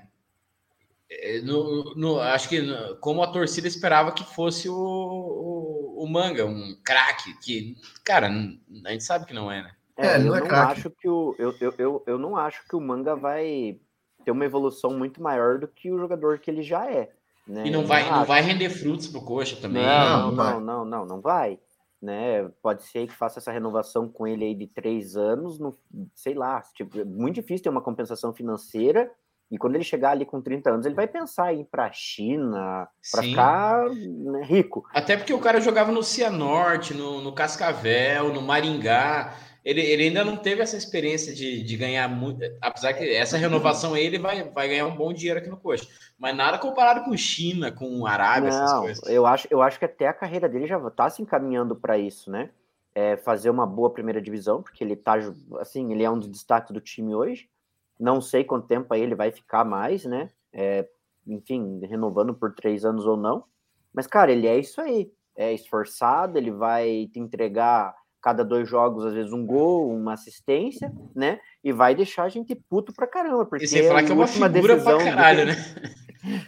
Speaker 1: é, no, no, acho que no, como a torcida esperava que fosse o, o, o Manga, um craque, que, cara, a gente sabe que não é, né?
Speaker 3: É, é não eu é não acho que o eu, eu, eu, eu não acho que o Manga vai ter uma evolução muito maior do que o jogador que ele já é. Né?
Speaker 1: E não vai, não, não vai render frutos pro coxa também.
Speaker 3: Não, não, não, não, não, não vai né? Pode ser que faça essa renovação com ele aí de três anos, no, sei lá, tipo, é muito difícil ter uma compensação financeira E quando ele chegar ali com 30 anos, ele vai pensar em ir para a China, para ficar né, rico.
Speaker 1: Até porque o cara jogava no Cianorte, no, no Cascavel, no Maringá. Ele, ele ainda não teve essa experiência de, de ganhar muito. Apesar que essa renovação aí ele vai, vai ganhar um bom dinheiro aqui no Coxa. Mas nada comparado com China, com Arábia, essas
Speaker 3: Não,
Speaker 1: coisas.
Speaker 3: eu acho, eu acho que até a carreira dele já está se encaminhando para isso, né? É, fazer uma boa primeira divisão, porque ele tá, assim, ele é um dos destaques do time hoje. Não sei quanto tempo aí ele vai ficar mais, né? É, enfim, renovando por três anos ou não. Mas, cara, ele é isso aí. É esforçado, ele vai te entregar cada dois jogos, às vezes, um gol, uma assistência, né? E vai deixar a gente puto pra caramba. Porque
Speaker 1: E sem falar que é uma figura pra caralho, né?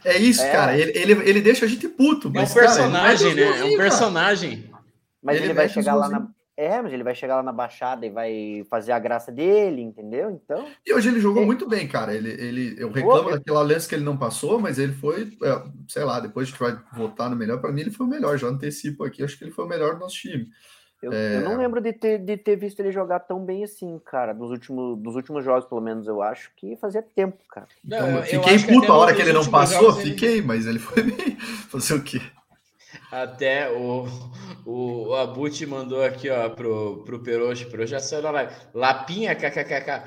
Speaker 2: É isso,
Speaker 3: É.
Speaker 2: cara. Ele, ele, ele deixa a gente puto.
Speaker 1: É um
Speaker 2: Mas, cara, ele
Speaker 1: personagem,
Speaker 2: mete
Speaker 1: né? É um
Speaker 2: cara.
Speaker 1: personagem.
Speaker 3: Mas
Speaker 2: Ele
Speaker 3: ele, vai chegar lá na. É, mas ele vai chegar lá na Baixada e vai fazer a graça dele, entendeu? Então.
Speaker 2: E hoje ele jogou
Speaker 3: É.
Speaker 2: muito bem, cara. Ele, ele, eu reclamo
Speaker 3: Pô, eu-
Speaker 2: daquela lance que ele não passou, mas ele foi, é, sei lá, depois a gente vai votar no melhor. Para mim, ele foi o melhor. Já antecipo aqui, acho que ele foi o melhor do nosso time.
Speaker 3: Eu,
Speaker 2: É.
Speaker 3: eu não lembro de ter, de ter visto ele jogar tão bem assim, cara. Dos últimos, dos últimos jogos, pelo menos, eu acho que fazia tempo, cara.
Speaker 1: Não,
Speaker 2: Então,
Speaker 1: eu-
Speaker 2: eu fiquei puto a hora que ele não passou,
Speaker 1: jogos ele-
Speaker 2: fiquei, mas ele foi bem. (laughs) Fazer o quê?
Speaker 1: Até o, o, o Abut mandou aqui, ó, pro, pro Peroxo. Peroxo já saiu da live. Lapinha, kkkk.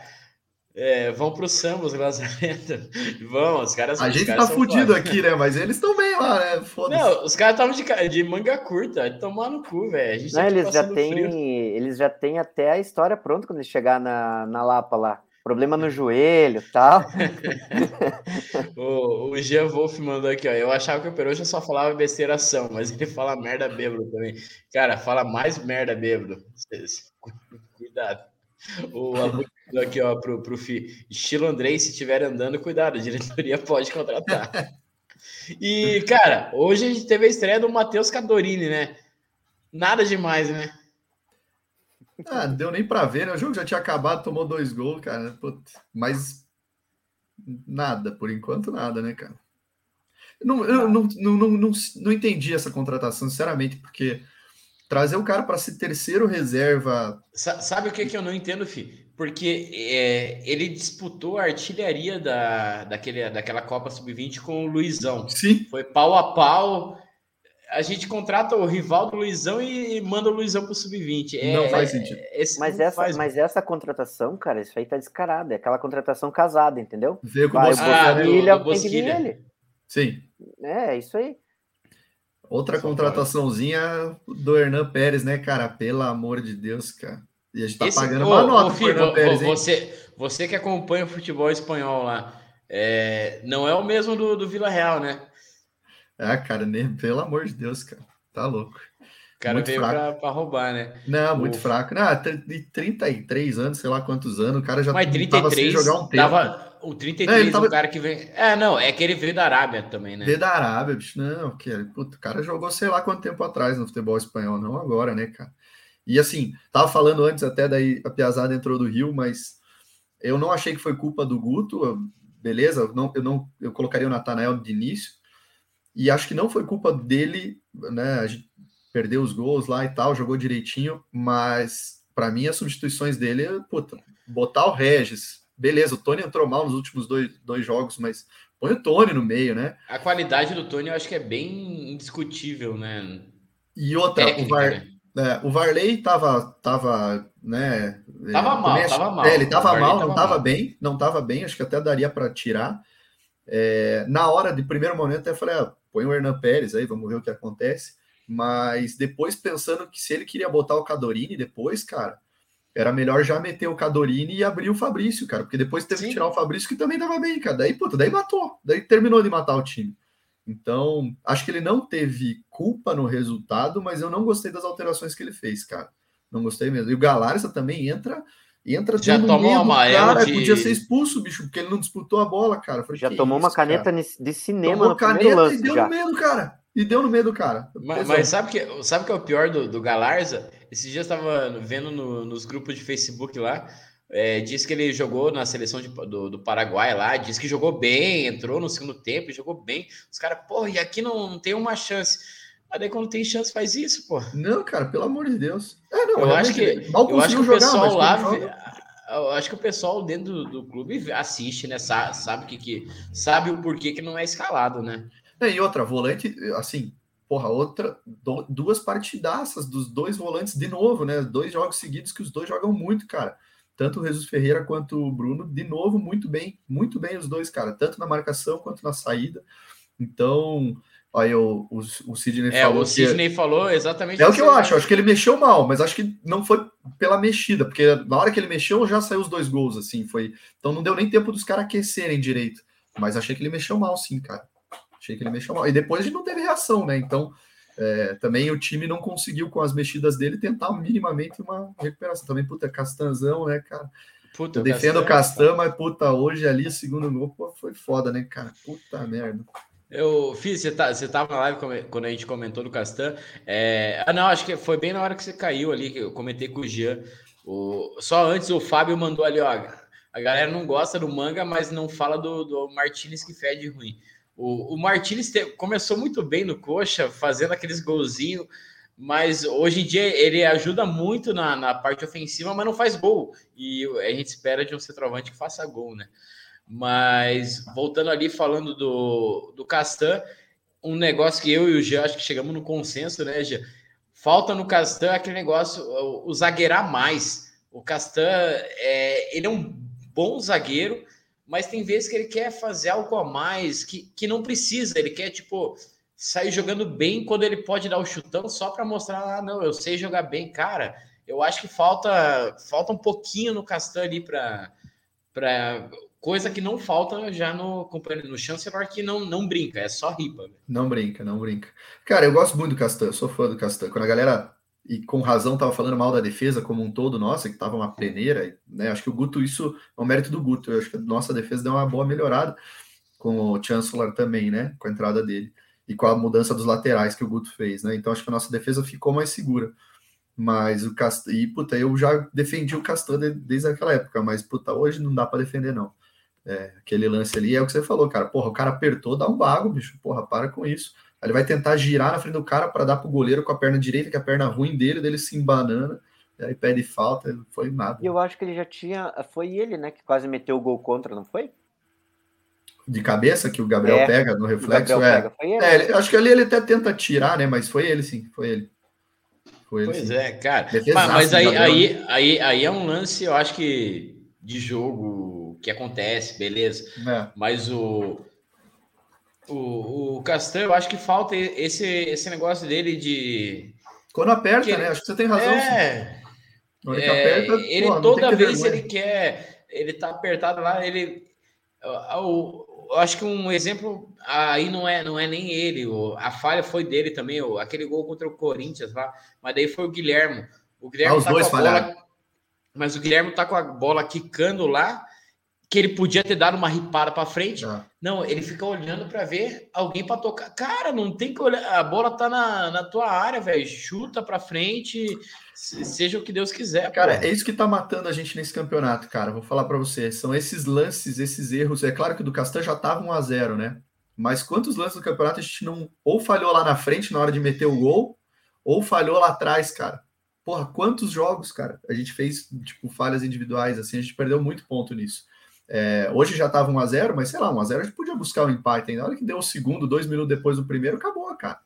Speaker 1: É, vão pro Sambos, Lazarento. (laughs) Vão, os caras
Speaker 2: A
Speaker 1: os
Speaker 2: gente
Speaker 1: caras
Speaker 2: tá
Speaker 1: são
Speaker 2: fudido
Speaker 1: foda.
Speaker 2: aqui, né? Mas eles estão bem lá, né?
Speaker 1: Não, os caras estavam de, de manga curta, vai tomar no cu, velho. A gente
Speaker 3: Não,
Speaker 1: tá
Speaker 3: eles já têm.
Speaker 1: frio.
Speaker 3: Eles já têm até a história pronta quando eles chegar na, na Lapa lá. Problema no joelho e tal. (laughs)
Speaker 1: O, o Jean Wolf mandou aqui, ó. Eu achava que o Peroxa só falava besteiração, mas ele fala merda bêbado também. Cara, fala mais merda bêbado. Cuidado. O Abu aqui, ó, pro, pro Fi. Estilo Andrei, se estiver andando, cuidado, a diretoria (laughs) pode contratar. E, cara, hoje a gente teve a estreia do Matheus Cadorini, né? Nada demais, né?
Speaker 2: Ah, não deu nem pra ver, né? O jogo já tinha acabado, tomou dois gols, cara. Mas nada, por enquanto, nada, né, cara? Não, eu não, não, não, não, não entendi essa contratação, sinceramente, porque trazer o cara para ser terceiro reserva.
Speaker 1: Sa- Sabe o que, que eu não entendo, Fi? Porque é, ele disputou a artilharia da, daquele, daquela Copa Sub-20 com o Luizão.
Speaker 2: Sim,
Speaker 1: Foi pau a pau. A gente contrata o rival do Luizão e manda o Luizão pro Sub-20. É,
Speaker 2: não faz
Speaker 1: é-
Speaker 2: sentido.
Speaker 3: Mas
Speaker 1: não
Speaker 3: essa,
Speaker 1: faz-
Speaker 3: mas essa contratação, cara, isso aí tá descarado. É aquela contratação casada, entendeu?
Speaker 2: Veio com o
Speaker 3: Vai, o
Speaker 2: Bosquilha,
Speaker 1: Ah, do-
Speaker 3: Bosquilha
Speaker 1: do
Speaker 3: tem que vir ele.
Speaker 2: Sim.
Speaker 3: É, é isso aí.
Speaker 2: Outra contrataçãozinha do Hernan Pérez, né, cara? Pelo amor de Deus, cara. E a gente tá
Speaker 1: Esse-
Speaker 2: pagando
Speaker 1: Ô,
Speaker 2: uma
Speaker 1: ô,
Speaker 2: nota
Speaker 1: Fi,
Speaker 2: pro Hernan
Speaker 1: vo-
Speaker 2: Pérez,
Speaker 1: você, você que acompanha o futebol espanhol lá, é, não é o mesmo do, do Vila Real, né?
Speaker 2: Ah, cara, nem, pelo amor de Deus, cara. Tá louco.
Speaker 1: O cara
Speaker 2: Muito
Speaker 1: veio pra, pra roubar, né?
Speaker 2: Não, muito
Speaker 1: O-
Speaker 2: fraco. Não, de 33 anos, sei lá quantos anos, o cara já
Speaker 1: Mas
Speaker 2: tava sem
Speaker 1: 33
Speaker 2: jogar um tempo.
Speaker 1: tava. O 33
Speaker 2: Não, ele tava-
Speaker 1: o cara que vem. É, não, é que ele veio da Arábia também, né?
Speaker 2: Veio da Arábia, bicho. Não, que, puta, o cara jogou sei lá quanto tempo atrás no futebol espanhol, não agora, né, cara? E assim, tava falando antes até daí a Piazada entrou do Rio, mas eu não achei que foi culpa do Guto, beleza? Eu não, eu não eu colocaria o Natanael de início. E acho que não foi culpa dele, né? A gente perdeu os gols lá e tal, jogou direitinho, mas para mim as substituições dele, puta, botar o Regis, beleza, o Tony entrou mal nos últimos dois, dois jogos, mas põe o Tony no meio, né?
Speaker 1: A qualidade do Tony eu acho que é bem indiscutível, né?
Speaker 2: E outra,
Speaker 1: Técnica,
Speaker 2: o, Var,
Speaker 1: né?
Speaker 2: É, o Varley tava, tava, né?
Speaker 1: Tava
Speaker 2: é,
Speaker 1: mal,
Speaker 2: também
Speaker 1: tava mal.
Speaker 2: É, ele tava mal,
Speaker 1: tava
Speaker 2: não tava bem, não tava bem, acho que até daria para tirar. É, na hora de primeiro momento, até falei, ah, põe o Hernan Pérez aí, vamos ver o que acontece. Mas depois pensando que se ele queria botar o Cadorini depois, cara, era melhor já meter o Cadorini e abrir o Fabrício, cara, porque depois teve
Speaker 1: Sim.
Speaker 2: que tirar o Fabrício que também tava bem, cara. Daí, puta, daí matou, daí terminou de matar o time. Então, acho que ele não teve culpa no resultado, mas eu não gostei das alterações que ele fez, cara. Não gostei mesmo. E o Galarza também entra, entra
Speaker 1: Já tomou
Speaker 2: medo,
Speaker 1: um amarelo
Speaker 2: cara,
Speaker 1: de-
Speaker 2: podia ser expulso, bicho, porque ele não disputou a bola, cara. Falei,
Speaker 3: Já
Speaker 2: "Que
Speaker 3: tomou uma
Speaker 2: isso, cara?"
Speaker 3: caneta ni- de cinema
Speaker 2: Tomou
Speaker 3: no primeiro
Speaker 2: caneta e
Speaker 3: lance
Speaker 2: deu
Speaker 3: já.
Speaker 2: no medo, cara. E deu no medo, cara.
Speaker 1: Mas, mas sabe que sabe que é o pior do, do Galarza? Esses dias eu estava vendo no- nos grupos de Facebook lá. É, diz que ele jogou na seleção de- do, do Paraguai lá, diz que jogou bem, entrou no segundo tempo, e jogou bem. Os caras, porra, e aqui não, não tem uma chance. Mas daí quando tem chance, faz isso, pô.
Speaker 2: Não, cara, pelo amor de Deus. É, não,
Speaker 1: Eu acho que,
Speaker 2: mal
Speaker 1: eu acho que o
Speaker 2: jogar,
Speaker 1: pessoal lá,
Speaker 2: joga-
Speaker 1: eu acho que o pessoal dentro do, do clube assiste, né? Sabe, sabe que, que sabe o porquê que não é escalado, né?
Speaker 2: É, e outra, volante, assim, porra, outra, do, duas partidaças dos dois volantes de novo, né? Dois jogos seguidos que os dois jogam muito, cara. Tanto o Jesus Ferreira quanto o Bruno, de novo, muito bem, muito bem os dois, cara, tanto na marcação quanto na saída. Então, aí o, o, o Sidney
Speaker 1: é, falou. O Sidney que... falou exatamente.
Speaker 2: É o que eu acho, acho que ele mexeu mal, mas acho que não foi pela mexida, porque na hora que ele mexeu já saiu os dois gols, assim, foi. Então não deu nem tempo dos caras aquecerem direito. Mas achei que ele mexeu mal, sim, cara. Achei que ele mexeu mal. E depois a gente não teve reação, né? Então, é, também o time não conseguiu, com as mexidas dele, tentar minimamente uma recuperação. Também, puta, Castanzão, né, cara? Puta, eu defendo o Castan, mas, puta, hoje ali, segundo gol, pô, foi foda, né, cara? Puta merda.
Speaker 1: Eu fiz, você, tá, você tava na live quando a gente comentou do Castan. É... Ah, não, acho que foi bem na hora que você caiu ali, que eu comentei com o Jean. O... Só antes o Fábio mandou ali, ó. A galera não gosta do manga, mas não fala do, do Martinez que fede ruim. O, o te, começou muito bem no coxa, fazendo aqueles golzinhos, mas hoje em dia ele ajuda muito na, na parte ofensiva, mas não faz gol. E a gente espera de um centroavante que faça gol, né? Mas voltando ali, falando do, do Castan, um negócio que eu e o Jean acho que chegamos no consenso, né, Jean? Falta no Castan aquele negócio, o, o zagueirar mais. O Castan, é, ele é um bom zagueiro, mas tem vezes que ele quer fazer algo a mais, que, que não precisa, ele quer, tipo, sair jogando bem quando ele pode dar o chutão só para mostrar, ah, não, eu sei jogar bem, cara. Eu acho que falta falta um pouquinho no Castan ali para para coisa que não falta já no no Chancellor que não não brinca, é só ripa.
Speaker 2: Não brinca, não brinca. Cara, eu gosto muito do Castan, sou fã do Castan. Quando a galera e com razão estava falando mal da defesa como um todo, nossa, que estava uma peneira, né? Acho que o Guto, isso é um mérito do Guto. Eu acho que a nossa defesa deu uma boa melhorada com o Chancellor também, né? Com a entrada dele e com a mudança dos laterais que o Guto fez, né? Então acho que a nossa defesa ficou mais segura. Mas o Castan, e puta, eu já defendi o Castan desde aquela época, mas puta, hoje não dá para defender, não. É, aquele lance ali é o que você falou, cara. Porra, o cara apertou, dá um bago, bicho. Porra, para com isso. Ele vai tentar girar na frente do cara para dar pro goleiro com a perna direita, que é a perna ruim dele, dele se embanana, e aí pede falta, não foi nada.
Speaker 3: E eu acho que ele já tinha. Foi ele, né, que quase meteu o gol contra, não foi?
Speaker 2: De cabeça que o Gabriel é, pega no reflexo, é. Pega. Foi ele. é. Acho que ali ele até tenta tirar, né? Mas foi ele, sim, foi ele.
Speaker 1: Foi ele, pois sim. é, cara. Mas, mas aí, aí, aí, aí é um lance, eu acho que de jogo que acontece, beleza. É. Mas o o, o Castan, eu acho que falta esse, esse negócio dele de.
Speaker 2: Quando aperta, que, né? Acho que você tem razão.
Speaker 1: É, é aperta, ele toda vez ele quer, ele tá apertado lá, ele. Eu, eu acho que um exemplo aí não é, não é nem ele, a falha foi dele também, aquele gol contra o Corinthians lá, mas daí foi o Guilherme. O Guilherme ah,
Speaker 2: os tá dois falharam. Bola,
Speaker 1: mas o Guilherme tá com a bola quicando lá que ele podia ter dado uma ripada para frente. Ah. Não, ele fica olhando para ver alguém para tocar. Cara, não tem que olhar. A bola tá na, na tua área, velho. Chuta para frente, seja o que Deus quiser.
Speaker 2: Cara, pô. é isso que tá matando a gente nesse campeonato, cara. Vou falar para você. São esses lances, esses erros. É claro que do Castan já tava 1 a 0 né? Mas quantos lances do campeonato a gente não ou falhou lá na frente na hora de meter o gol, ou falhou lá atrás, cara? Porra, quantos jogos, cara? A gente fez, tipo, falhas individuais, assim, a gente perdeu muito ponto nisso. É, hoje já estava 1x0, mas sei lá, 1x0 a, gente podia buscar o um empate ainda. Na hora que deu o segundo, dois minutos depois do primeiro, acabou, cara.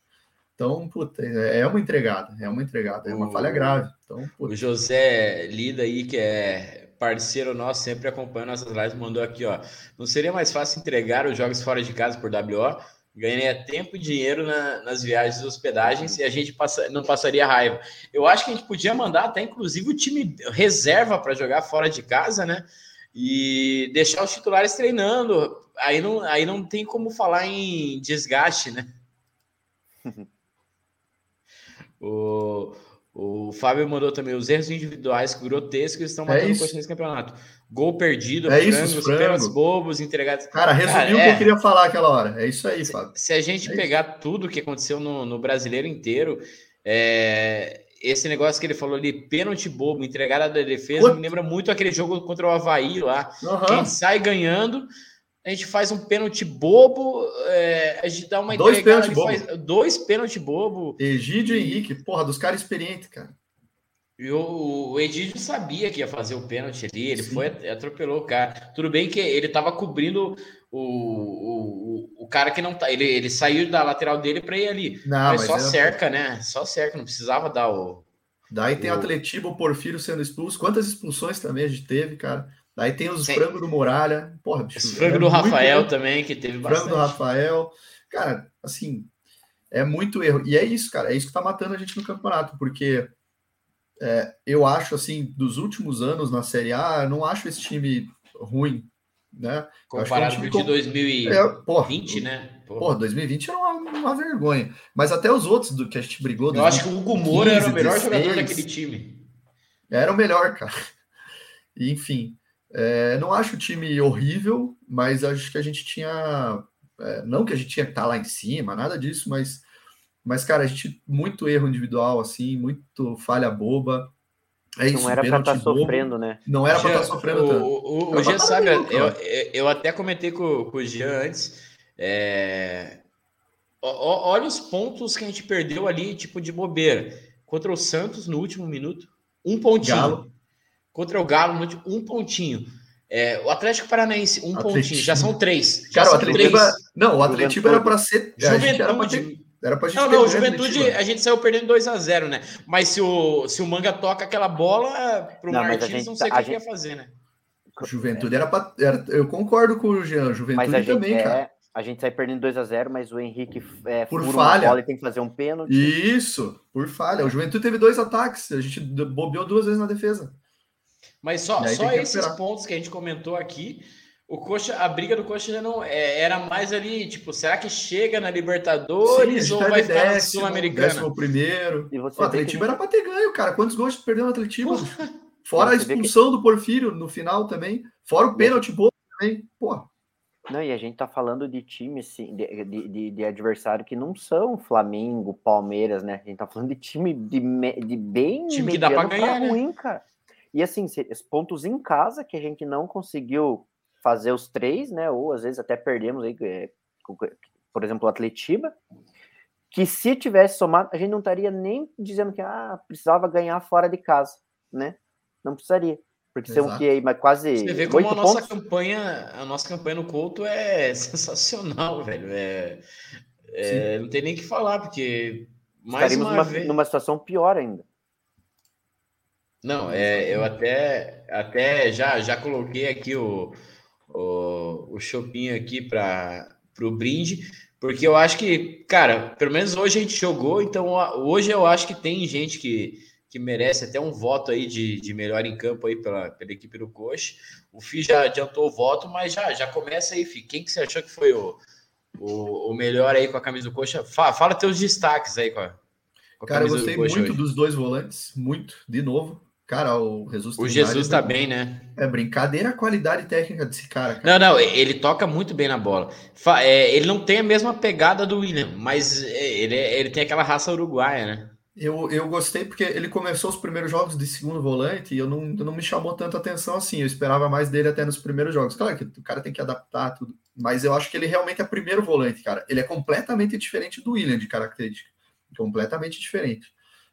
Speaker 2: Então, puta, é, é uma entregada, é uma entregada, é uma o, falha grave. Então,
Speaker 1: o José Lida aí, que é parceiro nosso, sempre acompanha nossas lives, mandou aqui, ó. Não seria mais fácil entregar os jogos fora de casa por WO? Ganharia tempo e dinheiro na, nas viagens e hospedagens e a gente passa, não passaria raiva. Eu acho que a gente podia mandar até, inclusive, o time reserva para jogar fora de casa, né? E deixar os titulares treinando. Aí não, aí não tem como falar em desgaste, né? (laughs) o, o Fábio mandou também os erros individuais grotescos estão é matando é nesse campeonato. Gol perdido,
Speaker 2: é frangos, isso,
Speaker 1: pênaltis bobos entregados.
Speaker 2: Cara, resumiu o que eu queria falar aquela hora. É isso aí, Fábio.
Speaker 1: Se, se a gente é pegar isso. tudo que aconteceu no, no brasileiro inteiro, é, esse negócio que ele falou ali, pênalti bobo, entregada da defesa, me lembra muito aquele jogo contra o Havaí lá. Uhum. Quem sai ganhando, a gente faz um pênalti bobo, é, a gente dá uma
Speaker 2: dois entregada,
Speaker 1: pênalti faz dois pênalti bobo.
Speaker 2: Egídio e Henrique, porra, dos caras experientes, cara.
Speaker 1: E o, o Edílio sabia que ia fazer o pênalti ali, ele Sim. foi, atropelou o cara. Tudo bem que ele estava cobrindo o, o, o cara que não tá. Ele, ele saiu da lateral dele para ir ali. Não, mas, mas só cerca, né? Só cerca, não precisava dar o.
Speaker 2: Daí tem o Atletiba, o Porfírio sendo expulso. Quantas expulsões também a gente teve, cara? Daí tem os frangos do Muralha. Porra,
Speaker 1: bicho. Os frangos é do Rafael erro. também, que teve
Speaker 2: bastante. Frango do Rafael. Cara, assim, é muito erro. E é isso, cara. É isso que tá matando a gente no campeonato, porque é, eu acho, assim, dos últimos anos na Série A, eu não acho esse time ruim, né?
Speaker 1: Comparado com o de 2020, é, porra, né?
Speaker 2: Porra. porra, 2020 era uma, uma, vergonha. Mas até os outros do que a gente brigou...
Speaker 1: Eu 2015, acho que o Hugo Moura era o melhor 16, jogador daquele time.
Speaker 2: Era o melhor, cara. (laughs) Enfim, é, não acho o time horrível, mas acho que a gente tinha... É, não que a gente tinha que estar lá em cima, nada disso, mas mas, cara, a gente muito erro individual, assim, muito falha boba.
Speaker 3: É isso, não era para estar tá sofrendo, né?
Speaker 2: Não era para estar tá sofrendo tanto.
Speaker 1: O, o, o Jean sabe, eu, eu até comentei com, com o Jean antes. É... olha os pontos que a gente perdeu ali, tipo de bobeira. Contra o Santos no último minuto, um pontinho. Galo. Contra o Galo, no último, um pontinho. É, o Atlético Paranaense, um Atlético. pontinho. Já são três.
Speaker 2: Já Cara, são o Atlético. Três. Não, o Atlético era para ser.
Speaker 1: Juventude. Era pra gente não, não, Juventude a gente saiu perdendo 2 a 0 né? Mas se o, se o Manga toca aquela bola, pro não, Martins não sei o que gente... ia fazer, né?
Speaker 2: Juventude era para Eu concordo com o Jean, Juventude também, é... cara.
Speaker 3: A gente sai perdendo 2 a 0 mas o Henrique é,
Speaker 2: por falha. bola
Speaker 3: e tem que fazer um pênalti.
Speaker 2: Isso, por falha. O Juventude teve dois ataques, a gente bobeou duas vezes na defesa.
Speaker 1: Mas só, só esses pontos que a gente comentou aqui, o Coxa, a briga do Coxa não é, era mais ali, tipo, será que chega na Libertadores Sim, ou vai ficar décimo, na Sul-Americana?
Speaker 2: Décimo primeiro. E você o Atletiba que... era para ter ganho, cara. Quantos gols perdeu o Atletiba? Fora a expulsão que... do Porfírio no final também. Fora o pênalti bobo também. Pô.
Speaker 3: Não, e a gente tá falando de time, sim, de, de, de, adversário que não são Flamengo, Palmeiras, né? A gente tá falando de time de, de bem
Speaker 1: time que dá pra ganhar, pra né? ruim, né? cara.
Speaker 3: E assim, pontos em casa que a gente não conseguiu fazer os três, né? Ou às vezes até perdemos aí, é, por exemplo, o Atletiba, que se tivesse somado, a gente não estaria nem dizendo que ah, precisava ganhar fora de casa, né? Não precisaria. Porque Exato. são que aí, mas quase.
Speaker 1: Você vê como a nossa pontos. campanha, a nossa campanha no Couto é (laughs) sensacional, velho. É, é não tem nem que falar, porque
Speaker 3: mais uma numa, vez... numa situação pior ainda.
Speaker 1: Não, é, eu até, até já, já coloquei aqui o, o, o Chopinho aqui para o brinde, porque eu acho que, cara, pelo menos hoje a gente jogou, então hoje eu acho que tem gente que, que merece até um voto aí de, de melhor em campo aí pela, pela equipe do Coxa. O Fi já adiantou o voto, mas já, já começa aí, Fi. Quem que você achou que foi o, o, o melhor aí com a camisa do Coxa? Fala, fala teus destaques aí com a,
Speaker 2: com a Cara, eu gostei muito hoje. dos dois volantes, muito, de novo. Cara, o Jesus.
Speaker 1: O Jesus tá bem, né?
Speaker 2: É brincadeira a qualidade técnica desse cara,
Speaker 1: cara. Não, não, ele toca muito bem na bola. É, ele não tem a mesma pegada do William, mas é, ele, ele tem aquela raça uruguaia, né?
Speaker 2: Eu, eu gostei porque ele começou os primeiros jogos de segundo volante e eu não, não me chamou tanta atenção assim. Eu esperava mais dele até nos primeiros jogos. Claro que o cara tem que adaptar tudo, mas eu acho que ele realmente é primeiro volante, cara. Ele é completamente diferente do William de característica. Completamente diferente.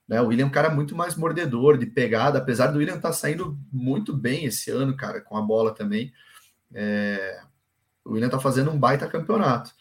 Speaker 2: Né? O William é um cara muito mais mordedor, de pegada, apesar do William estar tá saindo muito bem esse ano, cara, com a bola também. É... O William tá fazendo um baita campeonato.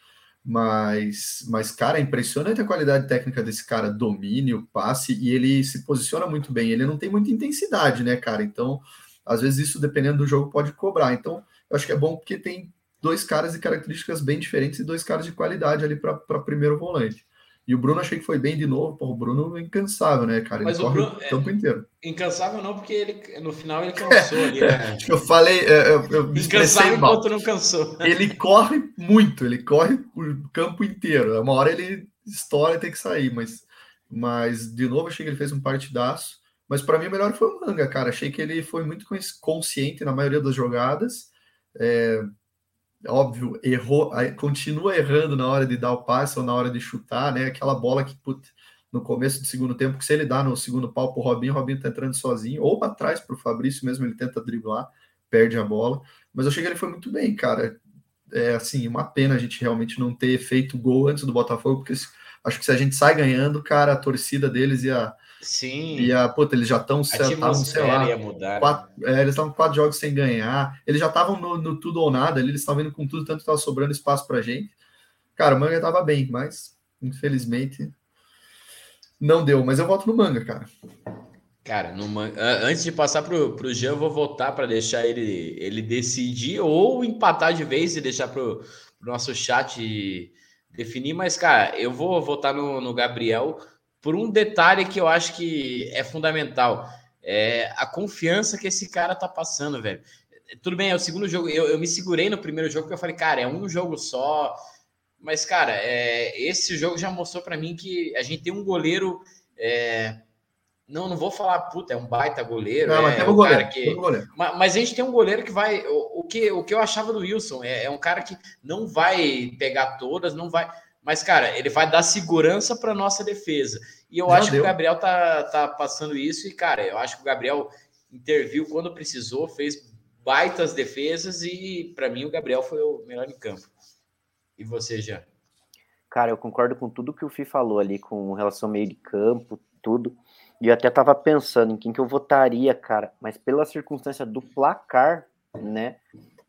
Speaker 2: Mas, mas, cara, é impressionante a qualidade técnica desse cara, domínio, passe, e ele se posiciona muito bem. Ele não tem muita intensidade, né, cara? Então, às vezes, isso, dependendo do jogo, pode cobrar. Então, eu acho que é bom porque tem dois caras de características bem diferentes e dois caras de qualidade ali para primeiro volante. E o Bruno achei que foi bem de novo. Pô, o Bruno é incansável, né, cara? Ele Mas corre o, Bruno, o tempo é, inteiro.
Speaker 1: Incansável não, porque ele no final ele (laughs) cansou ali, né?
Speaker 2: eu falei, é, eu, eu
Speaker 1: incansável enquanto não cansou.
Speaker 2: Ele corre muito, ele corre o campo inteiro. Uma hora ele estoura e tem que sair, mas, mas de novo achei que ele fez um partidaço. Mas para mim o melhor foi o Manga, cara. Achei que ele foi muito consciente na maioria das jogadas. É, óbvio, errou, continua errando na hora de dar o passe ou na hora de chutar, né? Aquela bola que put, no começo do segundo tempo, que se ele dá no segundo pau pro Robinho, o Robinho tá entrando sozinho, ou para trás pro Fabrício mesmo, ele tenta driblar, perde a bola. Mas eu achei que ele foi muito bem, cara. É assim, uma pena a gente realmente não ter feito gol antes do Botafogo, porque acho que se a gente sai ganhando, cara, a torcida deles ia,
Speaker 1: Sim.
Speaker 2: E a, puta, eles já estão, sei lá,
Speaker 1: mudar. né?
Speaker 2: quatro, é, eles estavam quatro jogos sem ganhar. Eles já estavam no, no tudo ou nada, ali, eles estavam indo com tudo, tanto estava sobrando espaço pra gente. Cara, o manga tava bem, mas infelizmente não deu. Mas eu voto no manga, cara.
Speaker 1: Cara, no man- a- antes de passar pro, pro Jean, eu vou votar para deixar ele, ele decidir ou empatar de vez e deixar pro, pro nosso chat definir. Mas, cara, eu vou votar no, no Gabriel por um detalhe que eu acho que é fundamental. É a confiança que esse cara tá passando, velho. Tudo bem, é o segundo jogo. Eu, eu me segurei no primeiro jogo porque eu falei, cara, é um jogo só. Mas, cara, é, esse jogo já mostrou para mim que a gente tem um goleiro. é, não, não vou falar, puta, é um baita goleiro.
Speaker 2: Não, mas
Speaker 1: é,
Speaker 2: temos
Speaker 1: o
Speaker 2: goleiro.
Speaker 1: cara que,
Speaker 2: goleiro.
Speaker 1: Ma- mas a gente tem um goleiro que vai. O, o que, o que eu achava do Wilson é, é um cara que não vai pegar todas, não vai. Mas, cara, ele vai dar segurança para nossa defesa. E eu
Speaker 2: Já
Speaker 1: acho que
Speaker 2: deu.
Speaker 1: o Gabriel tá, tá passando isso. E, cara, eu acho que o Gabriel interviu quando precisou, fez baitas defesas. E, para mim, o Gabriel foi o melhor em campo. E você, já?
Speaker 3: Cara, eu concordo com tudo que o Fih falou ali, com relação ao meio de campo, tudo. E eu até tava pensando em quem que eu votaria, cara, mas pela circunstância do placar, né?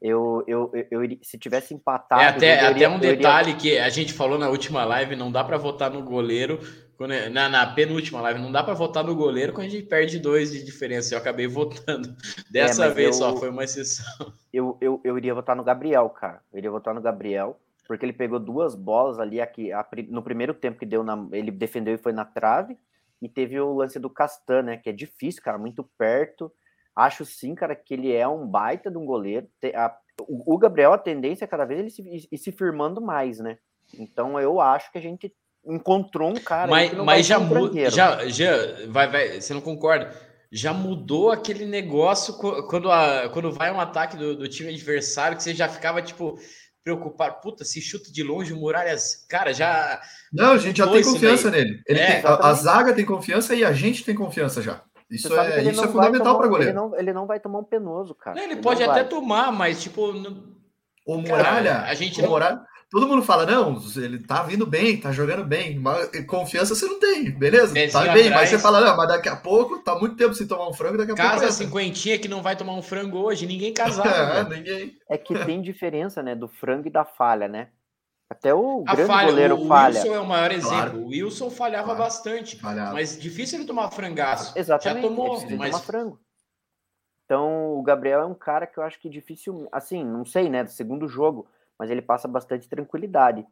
Speaker 3: Eu, eu, eu, eu se tivesse empatado.
Speaker 1: É até,
Speaker 3: iria-
Speaker 1: até um
Speaker 3: eu iria-
Speaker 1: detalhe que a gente falou na última live: não dá para votar no goleiro. quando é- na, na penúltima live, não dá para votar no goleiro quando a gente perde dois de diferença. Eu acabei (laughs) votando. Dessa
Speaker 3: mas
Speaker 1: vez
Speaker 3: eu-
Speaker 1: só, foi uma exceção.
Speaker 3: eu, eu, eu iria votar no Gabriel, cara. Eu iria votar no Gabriel, porque ele pegou duas bolas ali aqui, a no primeiro tempo que deu na, ele defendeu e foi na trave, e teve o lance do Castan, né, que é difícil, cara, muito perto. Acho sim, cara, que ele é um baita de um goleiro. O, Gabriel, a tendência é cada vez ele se, se firmando mais, né? Então eu acho que a gente encontrou um cara
Speaker 1: mas
Speaker 3: que não vai
Speaker 1: mas já muda.
Speaker 3: frangueiro.
Speaker 1: Já, já vai, vai, você não concorda? Já mudou aquele negócio quando, a, quando vai um ataque do, do time adversário que você já ficava tipo preocupado. Puta, se chuta de longe, o Muralhas. Cara, já.
Speaker 2: Não, a gente já
Speaker 1: Mudou
Speaker 2: tem confiança
Speaker 1: daí.
Speaker 2: nele. Ele
Speaker 1: É,
Speaker 2: tem- a, a zaga tem confiança e a gente tem confiança já. Isso
Speaker 3: Você sabe que
Speaker 2: é,
Speaker 3: ele
Speaker 2: isso
Speaker 3: não
Speaker 2: é
Speaker 3: vai
Speaker 2: fundamental
Speaker 3: tomar-
Speaker 2: para
Speaker 3: Ele
Speaker 2: goleiro.
Speaker 3: não, ele não vai tomar um penoso, cara.
Speaker 1: Não, ele
Speaker 3: não
Speaker 1: pode até
Speaker 3: vai.
Speaker 1: tomar, mas tipo. não-
Speaker 2: O
Speaker 1: Cara,
Speaker 2: Muralha,
Speaker 1: a gente
Speaker 2: o
Speaker 1: não-
Speaker 2: Muralha, todo mundo fala, não, ele tá vindo bem, tá jogando bem, mas confiança você não tem, beleza?
Speaker 1: Pezinho
Speaker 2: tá bem,
Speaker 1: atrás.
Speaker 2: mas você fala, não, mas daqui a pouco, tá muito tempo sem tomar um frango, daqui a
Speaker 1: Casa
Speaker 2: pouco. entra.
Speaker 1: cinquentinha que não vai tomar um frango hoje, ninguém casado. (laughs)
Speaker 2: É,
Speaker 1: velho.
Speaker 2: ninguém.
Speaker 3: É que tem diferença, né, do frango e da falha, né? Até o
Speaker 1: A
Speaker 3: grande
Speaker 1: falha,
Speaker 3: goleiro
Speaker 1: o, o
Speaker 3: falha.
Speaker 1: Wilson é o maior exemplo.
Speaker 2: Claro.
Speaker 1: O Wilson falhava
Speaker 2: Claro.
Speaker 1: bastante,
Speaker 2: Falhava.
Speaker 1: mas difícil ele tomar frangaço.
Speaker 3: Exatamente,
Speaker 1: Já tomou,
Speaker 3: ele
Speaker 1: mas
Speaker 3: tomar frango. Então, o Gabriel é um cara que eu acho que difícil, assim, não sei, né, do segundo jogo, mas ele passa bastante tranquilidade.